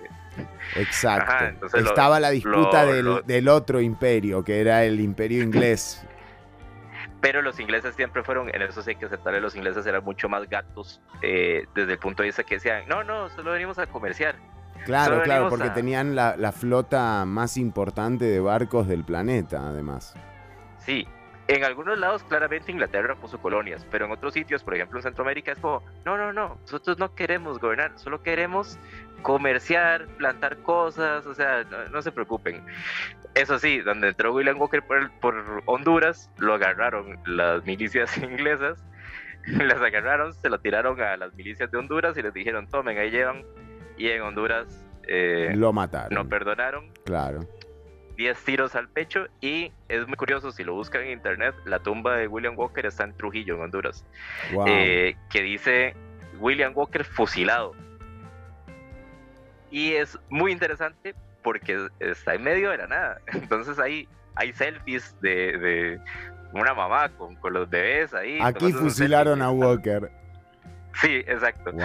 Exacto. Ajá, lo- Estaba la disputa lo- del, lo- del otro imperio, que era el imperio inglés. (laughs) Pero los ingleses siempre fueron, en eso sí hay que aceptarle, los ingleses eran mucho más gatos eh, desde el punto de vista que decían, no, no, solo venimos a comerciar. Claro, Solo claro, porque a- tenían la, la flota más importante de barcos del planeta, además. Sí, en algunos lados claramente Inglaterra puso colonias, pero en otros sitios, por ejemplo en Centroamérica, es como, no, no, no, nosotros no queremos gobernar, solo queremos comerciar, plantar cosas, o sea, no, no se preocupen. Eso sí, donde entró William Walker por, por Honduras, lo agarraron las milicias (laughs) inglesas, las agarraron, se lo tiraron a las milicias de Honduras y les dijeron, tomen, ahí llevan, y en Honduras eh, Lo mataron. no perdonaron, Claro. 10 tiros al pecho y es muy curioso, si lo buscan en internet, la tumba de William Walker está en Trujillo, en Honduras, Wow. eh, que dice William Walker fusilado. Y es muy interesante porque está en medio de la nada. (laughs) Entonces hay, hay selfies de, de una mamá con, con los bebés ahí. Aquí fusilaron a Walker. Sí, exacto. Wow.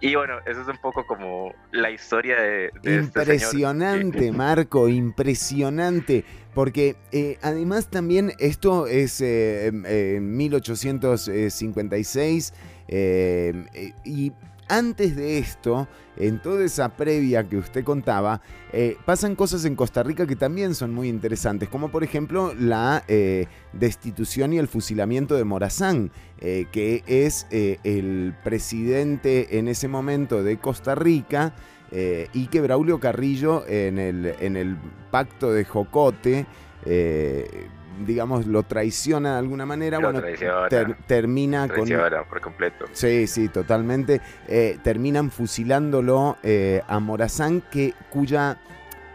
Y bueno, eso es un poco como la historia de, de este Impresionante, señor. Marco, impresionante. Porque eh, además también esto es eh, en 1856 eh, eh, y antes de esto, en toda esa previa que usted contaba, eh, pasan cosas en Costa Rica que también son muy interesantes, como por ejemplo la eh, destitución y el fusilamiento de Morazán, eh, que es el presidente en ese momento de Costa Rica. y que Braulio Carrillo en el, en el pacto de Jocote, eh, digamos, lo traiciona de alguna manera. Lo bueno, ter- termina con... Traiciona por completo. Sí, sí, totalmente. Eh, terminan fusilándolo eh, a Morazán, que, cuya.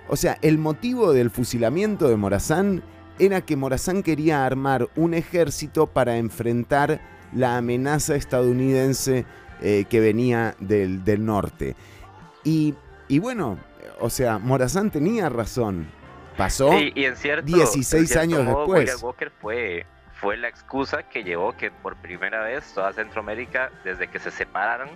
O sea, el motivo del fusilamiento de Morazán era que Morazán quería armar un ejército para enfrentar la amenaza estadounidense eh, que venía del, del norte. Y, y bueno, o sea, Morazán tenía razón. Pasó Sí, y en cierto, 16 en cierto años modo, después. William Walker fue, fue la excusa que llevó que por primera vez toda Centroamérica, desde que se separaron,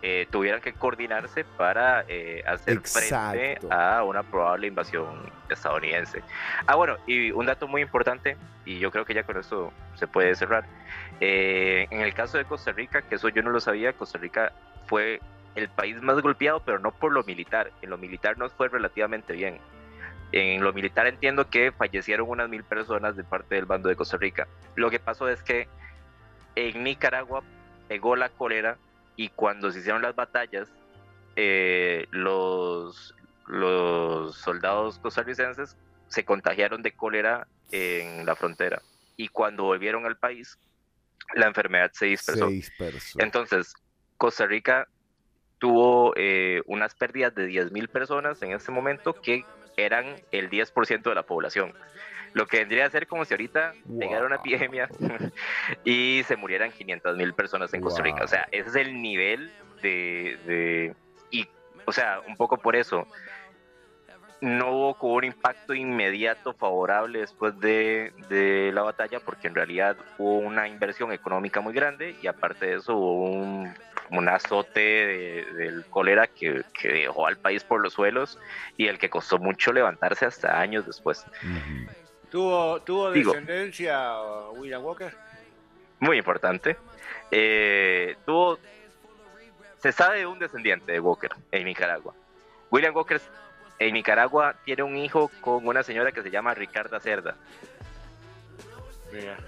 eh, tuvieran que coordinarse para eh, hacer frente a una probable invasión estadounidense. Ah, bueno, y un dato muy importante, y yo creo que ya con esto se puede cerrar. Eh, en el caso de Costa Rica, que eso yo no lo sabía, Costa Rica fue el país más golpeado, pero no por lo militar. En lo militar nos fue relativamente bien. En lo militar entiendo que fallecieron unas mil personas de parte del bando de Costa Rica. Lo que pasó es que en Nicaragua pegó la cólera y cuando se hicieron las batallas, eh, los, los soldados costarricenses se contagiaron de cólera en la frontera. Y cuando volvieron al país, la enfermedad se dispersó. Se dispersó. Entonces, Costa Rica tuvo eh, unas pérdidas de 10.000 personas en ese momento que eran el 10% de la población. Lo que vendría a ser como si ahorita llegara una epidemia (laughs) y se murieran 500.000 personas en Costa Rica. O sea, ese es el nivel de, de- Y, o sea, un poco por eso, no hubo un impacto inmediato favorable después de, de la batalla, porque en realidad hubo una inversión económica muy grande y aparte de eso hubo un, un azote de- del cólera que, que dejó al país por los suelos y el que costó mucho levantarse hasta años después. ¿Tuvo, tuvo Digo. descendencia William Walker? Muy importante. Eh, tuvo, se sabe de un descendiente de Walker en Nicaragua. William Walker en Nicaragua tiene un hijo con una señora que se llama Ricarda Cerda. Mira.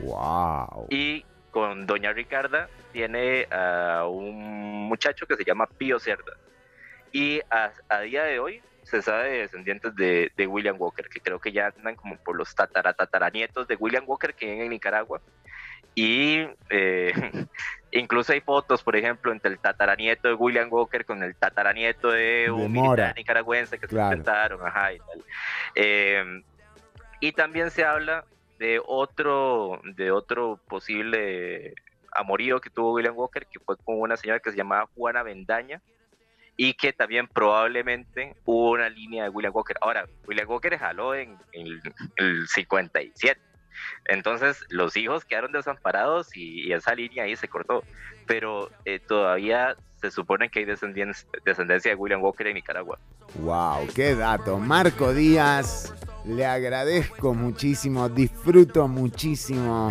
Wow. Y con doña Ricarda tiene a un muchacho que se llama Pío Cerda. Y a, a día de hoy se sabe de descendientes de, de William Walker, que creo que ya andan como por los tatara, tataranietos de William Walker que viven en Nicaragua. Y eh, (laughs) incluso hay fotos, por ejemplo, entre el tataranieto de William Walker con el tataranieto de un militar nicaragüense que Claro. se enfrentaron. Ajá, y tal. Eh, y también se habla de otro, de otro posible amorío que tuvo William Walker, que fue con una señora que se llamaba Juana Bendaña, y que también probablemente hubo una línea de William Walker. Ahora, William Walker jaló en, en el 57. Entonces los hijos quedaron desamparados y, esa línea ahí se cortó. Pero eh, todavía se supone que hay descendencia de William Walker en Nicaragua. Wow, qué dato. Marco Díaz, le agradezco muchísimo, disfruto muchísimo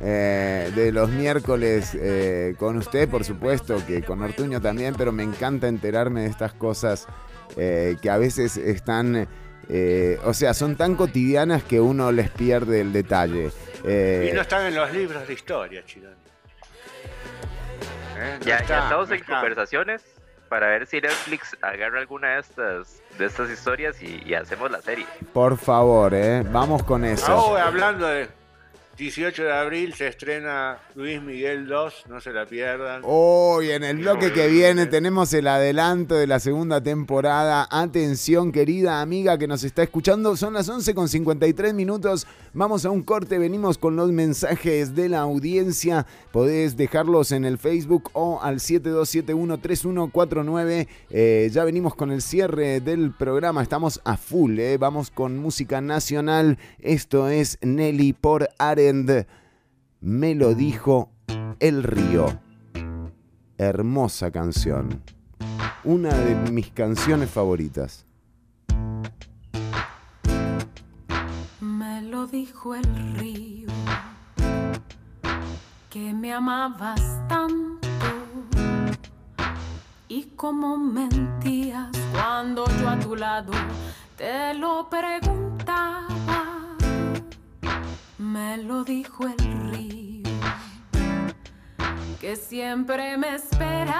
eh, de los miércoles eh, con usted, por supuesto, que con Ortuño también, pero me encanta enterarme de estas cosas que a veces están, eh, o sea, son tan cotidianas que uno les pierde el detalle. Eh, Y no están en los libros de historia, Chirón. ¿Eh? No Ya, estamos no en está. conversaciones para ver si Netflix agarra alguna de estas, de estas historias y, y hacemos la serie. por favor, eh, vamos con eso. Ahora, hablando de 18 de abril, se estrena Luis Miguel 2, no se la pierdan. Hoy en el bloque que viene tenemos el adelanto de la segunda temporada. Atención, querida amiga que nos está escuchando. Son las 11 con 53 minutos. Vamos a un corte. Venimos con los mensajes de la audiencia. Podés dejarlos en el Facebook o al 72713149. Eh, ya venimos con el cierre del programa. Estamos a full. eh. Vamos con música nacional. Esto es Nelly por Me lo dijo el río. hermosa canción. Una de mis canciones favoritas. Me lo dijo el río, que me amabas tanto y como mentías cuando yo a tu lado te lo preguntaba. Me lo dijo el río, que siempre me esperabas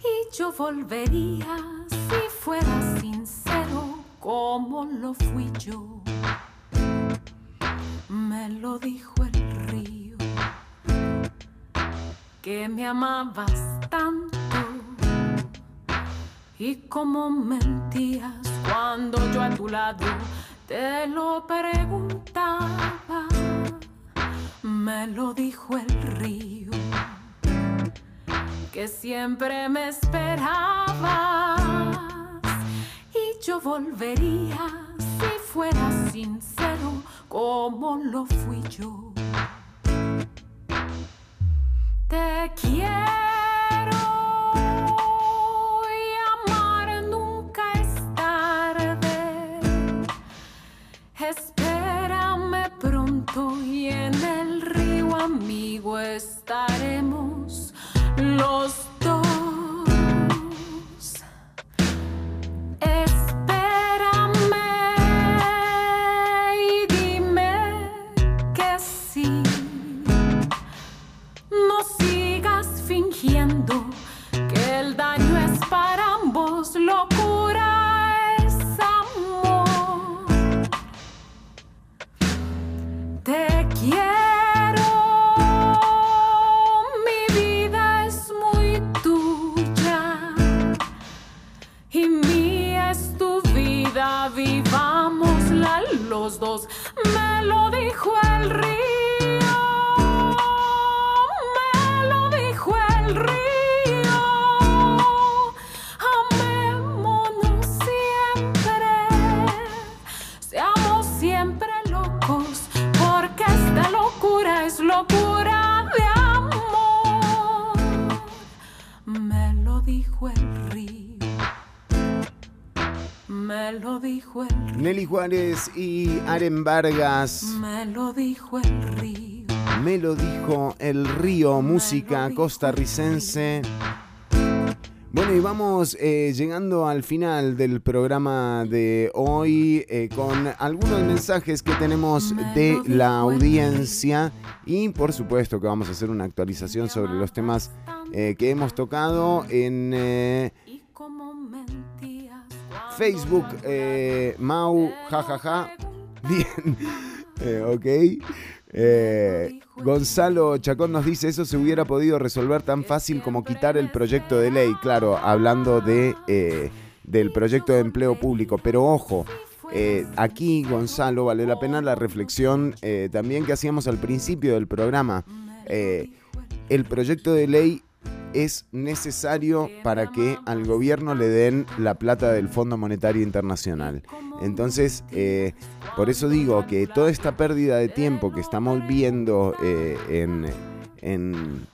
y yo volvería si fueras sincero como lo fui yo. Me lo dijo el río, que me amabas tanto y como mentías cuando yo a tu lado te lo preguntaba. Me lo dijo el río, que siempre me esperabas y yo volvería si fueras sincero como lo fui yo. Te quiero Me lo dijo el Nelly Juárez y Aren Vargas. Me lo dijo el río. Me lo dijo el río, música costarricense. Bueno, y vamos eh, llegando al final del programa de hoy eh, con algunos mensajes que tenemos de la audiencia y por supuesto que vamos a hacer una actualización sobre los temas eh, que hemos tocado en Facebook, eh, Mau, jajaja. Bien, (laughs) Eh, ok. Eh, Gonzalo Chacón nos dice, eso se hubiera podido resolver tan fácil como quitar el proyecto de ley, claro, hablando de, eh, del proyecto de empleo público. Pero ojo, aquí, Gonzalo, vale la pena la reflexión también que hacíamos al principio del programa. El proyecto de ley es necesario para que al gobierno le den la plata del Fondo Monetario Internacional. Entonces, eh, por eso digo que toda esta pérdida de tiempo que estamos viendo eh, en, en-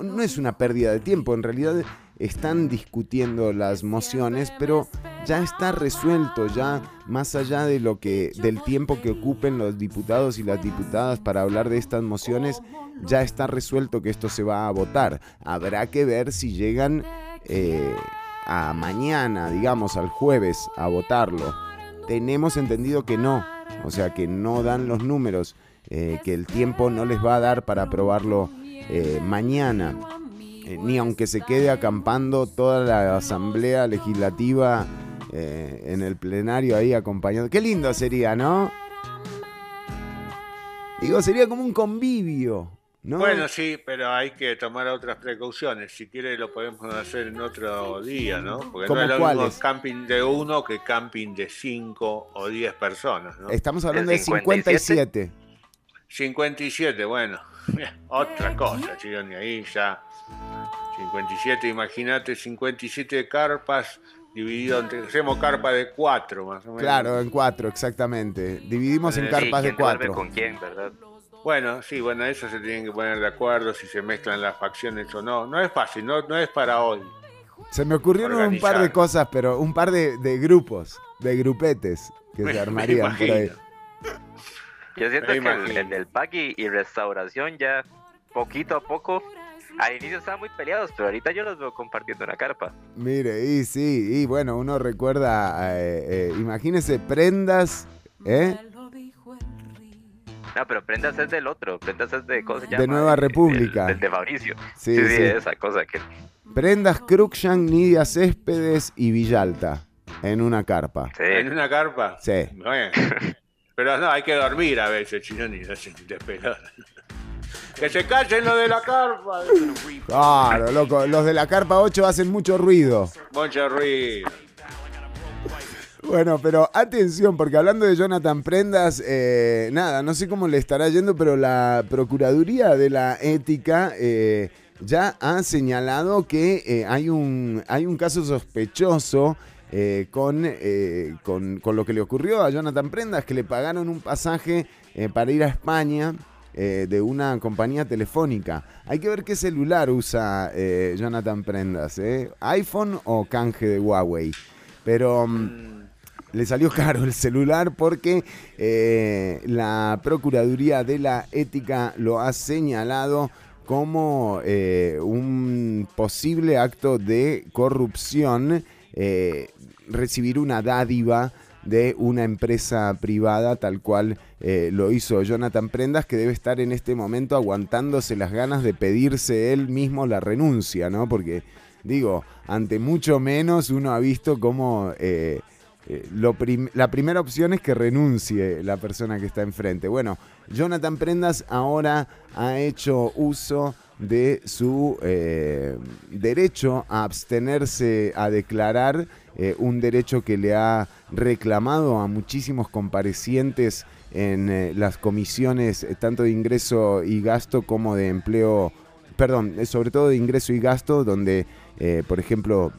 No es una pérdida de tiempo, en realidad están discutiendo las mociones, pero ya está resuelto, ya más allá de lo que del tiempo que ocupen los diputados y las diputadas para hablar de estas mociones, ya está resuelto que esto se va a votar. Habrá que ver si llegan eh, a mañana, digamos, al jueves, a votarlo. Tenemos entendido que no, o sea que no dan los números, eh, que el tiempo no les va a dar para aprobarlo eh, mañana, ni aunque se quede acampando toda la asamblea legislativa eh, en el plenario ahí acompañando. Qué lindo sería, ¿no? Digo, sería como un convivio, ¿no? Bueno, sí, pero hay que tomar otras precauciones. Si quiere lo podemos hacer en otro día, ¿no? Porque no ¿Cómo es lo mismo camping de uno que camping de cinco o diez personas, ¿no? Estamos hablando de 57. 57, bueno, otra cosa, Chironi, ahí ya 57, imagínate 57 carpas dividido entre, hacemos carpa de 4 más o menos. Claro, en cuatro, exactamente. Dividimos en Sí, carpas de ¿Quién duerme cuatro. con quién, verdad? Bueno, sí, bueno, eso se tienen que poner de acuerdo si se mezclan las facciones o no. No es fácil, no, no es para hoy. Se me ocurrieron un par de cosas, pero un par de, de grupos, de grupetes que Me- se (laughs) armarían por ahí. Yo siento Me que el, el del pack y, y restauración ya poquito a poco, al inicio estaban muy peleados, pero ahorita yo los veo compartiendo una carpa. Mire, y sí, y bueno, uno recuerda, eh, eh, imagínese prendas, ¿eh? No, pero Prendas es del otro, Prendas es de, ¿cómo se llama? De Nueva República. El, del de Fabricio. Sí, Sí, sí, sí. esa cosa que... Prendas Cruikshank, Nidia Céspedes y Villalta en una carpa. ¿En una carpa? Sí. Bueno. (laughs) Pero no, hay que dormir a veces, chino, ni no se te pelota. Que se callen lo de la carpa. Claro, loco, los de la carpa 8 hacen mucho ruido. Mucho ruido. Bueno, pero atención, porque hablando de Jonathan Prendas, eh, nada, no sé cómo le estará yendo, pero la Procuraduría de la Ética eh, ya ha señalado que eh, hay, un, hay un caso sospechoso eh, con, eh, con, con lo que le ocurrió a Jonathan Prendas, que le pagaron un pasaje eh, para ir a España. Eh, de una compañía telefónica. Hay que ver qué celular usa eh, Jonathan Prendas, ¿eh? iPhone o canje de Huawei. Pero mm, le salió caro el celular porque la Procuraduría de la Ética lo ha señalado como un posible acto de corrupción recibir una dádiva de una empresa privada tal cual eh, lo hizo Jonathan Prendas que debe estar en este momento aguantándose las ganas de pedirse él mismo la renuncia, ¿no? Porque digo, ante mucho menos uno ha visto cómo eh, eh, lo la primera opción es que renuncie la persona que está enfrente. Bueno, Jonathan Prendas ahora ha hecho uso de su derecho a abstenerse a declarar, eh, un derecho que le ha reclamado a muchísimos comparecientes en eh, las comisiones eh, tanto de ingreso y gasto como de empleo, perdón, sobre todo de ingreso y gasto, donde, por ejemplo,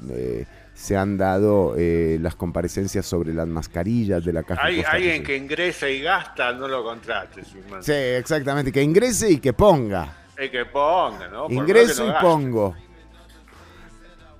se han dado eh, las comparecencias sobre las mascarillas de la caja Hay Costa alguien que ingresa y gasta, no lo contrates, hermano. Sí, exactamente, que ingrese y que ponga. Hay que ponga, ¿no? Por Ingreso que no y gaste. pongo.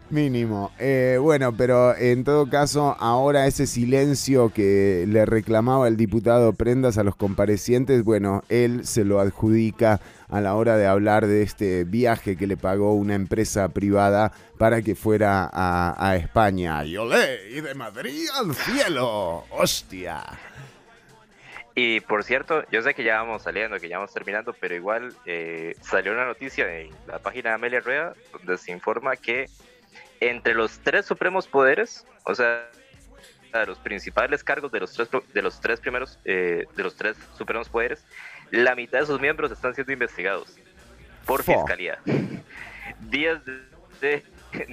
Mínimo. Eh, bueno, pero en todo caso, ahora ese silencio que le reclamaba el diputado Prendas a los comparecientes, bueno, él se lo adjudica a la hora de hablar de este viaje que le pagó una empresa privada para que fuera a, España. Y olé, y de Madrid al cielo. ¡Hostia! Y por cierto, yo sé que ya vamos saliendo, que ya vamos terminando, pero igual eh, salió una noticia en la página de Amelia Rueda donde se informa que entre los tres supremos poderes, o sea, los principales cargos de los tres, de los tres primeros, eh, de los tres supremos poderes, la mitad de sus miembros están siendo investigados por fiscalía. 10 de,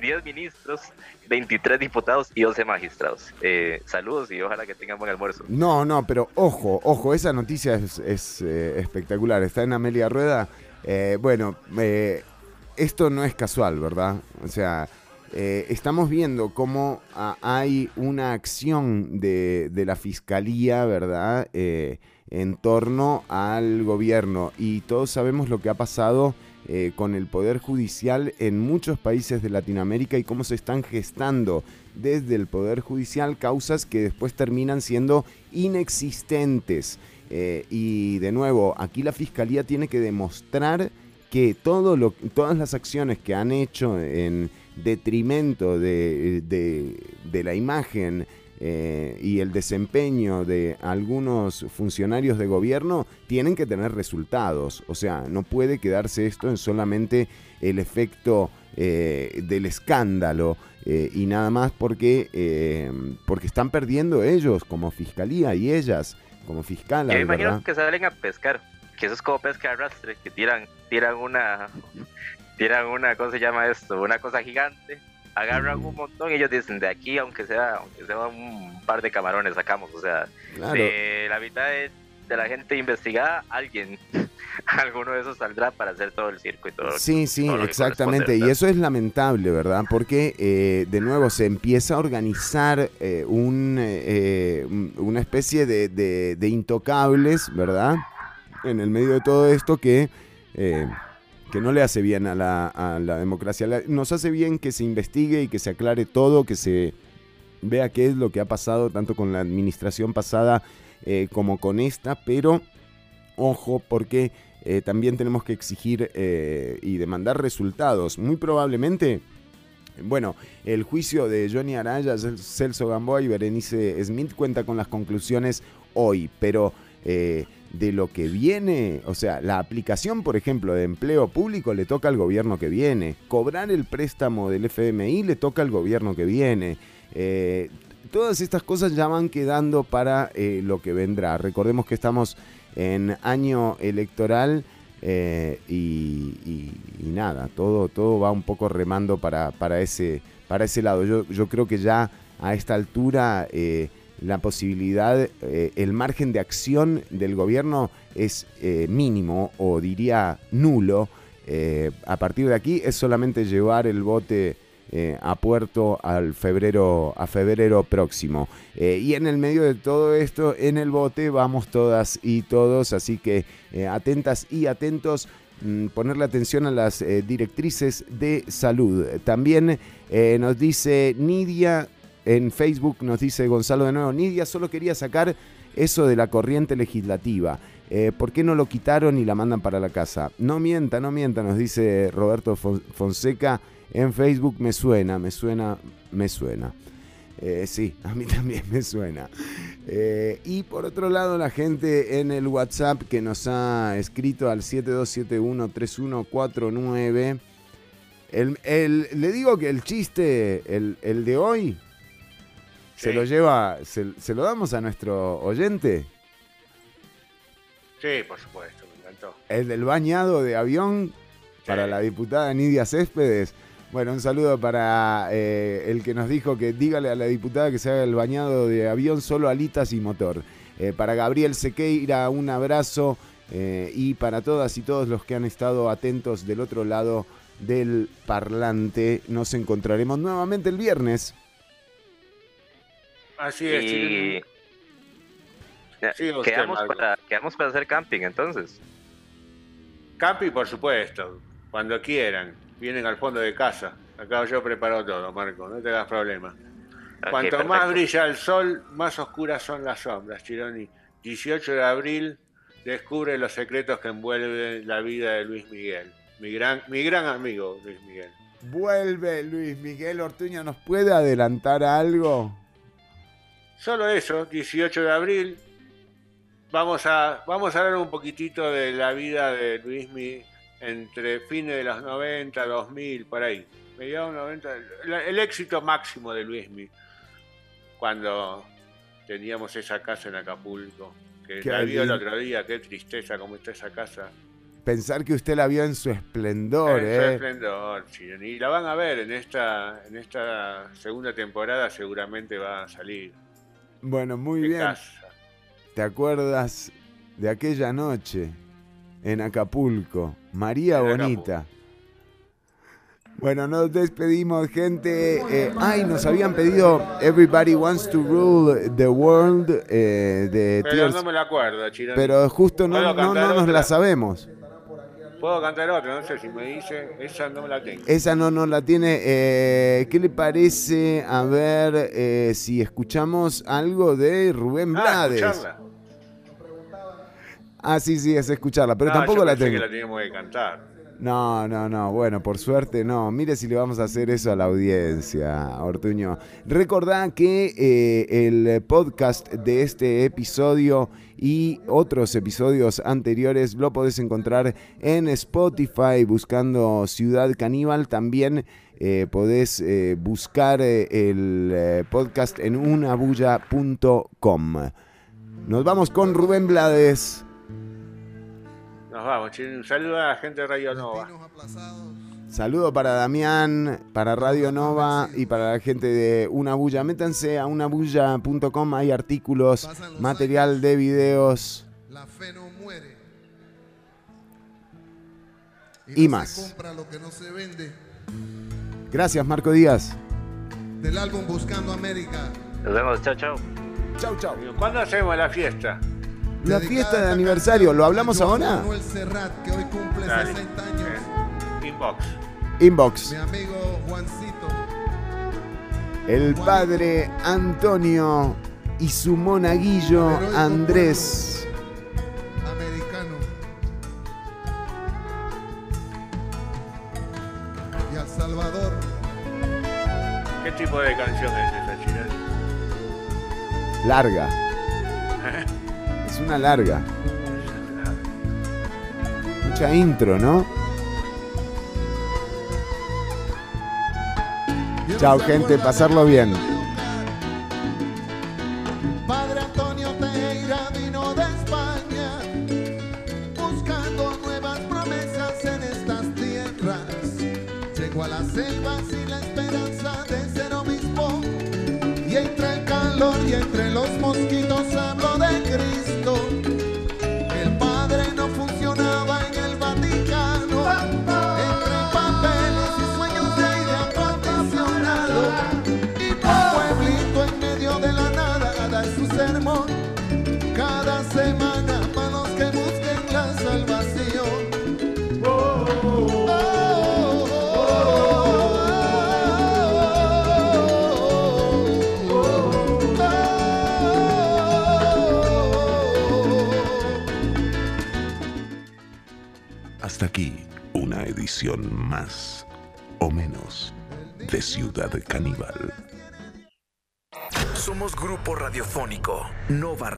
10 (laughs) ministros, 23 diputados y 11 magistrados. Eh, saludos y ojalá que tengan buen almuerzo. No, no, pero ojo, ojo, esa noticia es, es, eh, espectacular. Está en Amelia Rueda. Eh, bueno, esto no es casual, ¿verdad? O sea, eh, estamos viendo cómo ah, hay una acción de, de la fiscalía, ¿verdad? Eh, en torno al gobierno. Y todos sabemos lo que ha pasado eh, con el Poder Judicial en muchos países de Latinoamérica y cómo se están gestando desde el Poder Judicial causas que después terminan siendo inexistentes. Y de nuevo, aquí la Fiscalía tiene que demostrar que todo lo, todas las acciones que han hecho en detrimento de, de- de la imagen eh, y el desempeño de algunos funcionarios de gobierno tienen que tener resultados. O sea, no puede quedarse esto en solamente el efecto eh, del escándalo eh, y nada más porque, porque están perdiendo ellos como fiscalía y ellas como fiscalas, Yo imagino ¿verdad? que salen a pescar, que eso es como pesca arrastre, que tiran, tiran una, tiran una, ¿cómo se llama esto? Una cosa gigante, agarran un montón y ellos dicen, de aquí, aunque sea, aunque sea un par de camarones sacamos, o sea, Claro. de la mitad de, de la gente investigada, alguien, (laughs) alguno de esos saldrá para hacer todo el circo y todo. Sí, sí, todo exactamente. Y eso es lamentable, ¿verdad? Porque, eh, de nuevo, se empieza a organizar eh, un, eh, un- una especie de, de- de intocables, ¿verdad? en el medio de todo esto que, eh, que no le hace bien a la, a la democracia. Nos hace bien que se investigue y que se aclare todo, que se vea qué es lo que ha pasado tanto con la administración pasada eh, como con esta, pero ojo porque eh, también tenemos que exigir eh, y demandar resultados. Muy probablemente, bueno, el juicio de Johnny Araya, Cel- Celso Gamboa y Berenice Smith cuenta con las conclusiones hoy, pero de lo que viene, o sea, la aplicación, por ejemplo, de empleo público le toca al gobierno que viene, cobrar el préstamo del FMI le toca al gobierno que viene. Eh, todas estas cosas ya van quedando para eh, lo que vendrá. Recordemos que estamos en año electoral eh, y, nada, todo, todo va un poco remando para, para, ese, para ese lado. Yo, yo creo que ya a esta altura la posibilidad, eh, el margen de acción del gobierno es eh, mínimo o diría nulo. Eh, a partir de aquí es solamente llevar el bote a puerto al febrero, a febrero próximo. Y en el medio de todo esto, en el bote vamos todas y todos, así que atentas y atentos. mm, Ponerle atención a las directrices de salud. También nos dice Nidia en Facebook, nos dice Gonzalo de nuevo, Nidia solo quería sacar eso de la corriente legislativa. Eh, ¿Por qué no lo quitaron y la mandan para la casa? No mienta, no mienta, nos dice Roberto Fon- Fonseca en Facebook. Me suena, me suena, me suena. Eh, sí, a mí (laughs) también me suena. Eh, y por otro lado, la gente en el WhatsApp que nos ha escrito al 72713149. El, el- le digo que el chiste, el de hoy, se lo lleva, se, se lo damos a nuestro oyente. Sí, por supuesto, me encantó. El del bañado de avión para la diputada Nidia Céspedes. Bueno, un saludo para eh, el que nos dijo que dígale a la diputada que se haga el bañado de avión solo alitas y motor. Eh, para Gabriel Sequeira, un abrazo. eh, y para todas y todos los que han estado atentos del otro lado del parlante, nos encontraremos nuevamente el viernes. Así es, Y usted, quedamos, para, quedamos para hacer camping entonces. Campi, por supuesto, cuando quieran. Vienen al fondo de casa. Acá yo preparo todo, Marco, no te hagas problema. Cuanto más brilla el sol, más oscuras son las sombras, Chironi. 18 de abril descubre los secretos que envuelven la vida de Luis Miguel. Mi gran, mi gran amigo Luis Miguel. Vuelve Luis Miguel Ortuño, ¿nos puede adelantar algo? Solo eso, 18 de abril. Vamos a, vamos a hablar un poquitito de la vida de Luismi entre fines de los 90, 2000, por ahí. Mediados 90, el, el éxito máximo de Luismi. Cuando teníamos esa casa en Acapulco. Que Qué la vi el otro día, qué tristeza como está esa casa. Pensar que usted la vio en su esplendor, En su ¿eh? esplendor, Chironi. Y la van a ver en esta, en esta segunda temporada, seguramente va a salir. Bueno, muy bien. casa. ¿Te acuerdas de aquella noche en Acapulco? María En Bonita. Bueno, nos despedimos, gente. Eh, ay, nos habían pedido Everybody Wants to Rule the World eh, de Pero Tears. no me la acuerdo, Chironi. Pero justo no, ¿Puedo no, nos la sabemos. Puedo cantar otra, no sé si me dice, esa no me la tengo. Esa no nos la tiene. eh, ¿Qué le parece? A ver eh, si escuchamos algo de Rubén Ah, Blades. escucharla. Ah, sí, sí, es escucharla, pero No, tampoco yo la tengo. que la teníamos que cantar. No, no, no. Bueno, por suerte no. Mire si le vamos a hacer eso a la audiencia, Ortuño. Recordá que eh, el podcast de este episodio y otros episodios anteriores lo podés encontrar en Spotify buscando Ciudad Caníbal. También eh, podés eh, buscar eh, el eh, podcast en unabulla.com. Nos vamos con Rubén Blades. Nos vamos. Un saludo a la gente de Radio Nova. Saludo para Damián, para Radio Nova y para la gente de Una Bulla. Métanse a unabulla.com, hay artículos, material de videos La fe no muere. y no más. Se compra lo que no se vende. Gracias, Marco Díaz. Del álbum Buscando América. Nos vemos, chao, chao. Chau, chau. ¿Cuándo hacemos la fiesta? La fiesta de aniversario, ¿lo hablamos ahora? Manuel Serrat, que hoy cumple Dale. 60 años. Eh, Inbox. Inbox. Mi amigo Juancito. El padre Antonio y su monaguillo Andrés. Americano. Y al Salvador. ¿Qué tipo de canción es esa, Chirel? Larga. Es una larga. Mucha intro, ¿no? Chao, gente, pasarlo bien. Más o menos de Ciudad Caníbal. Somos grupo radiofónico Nova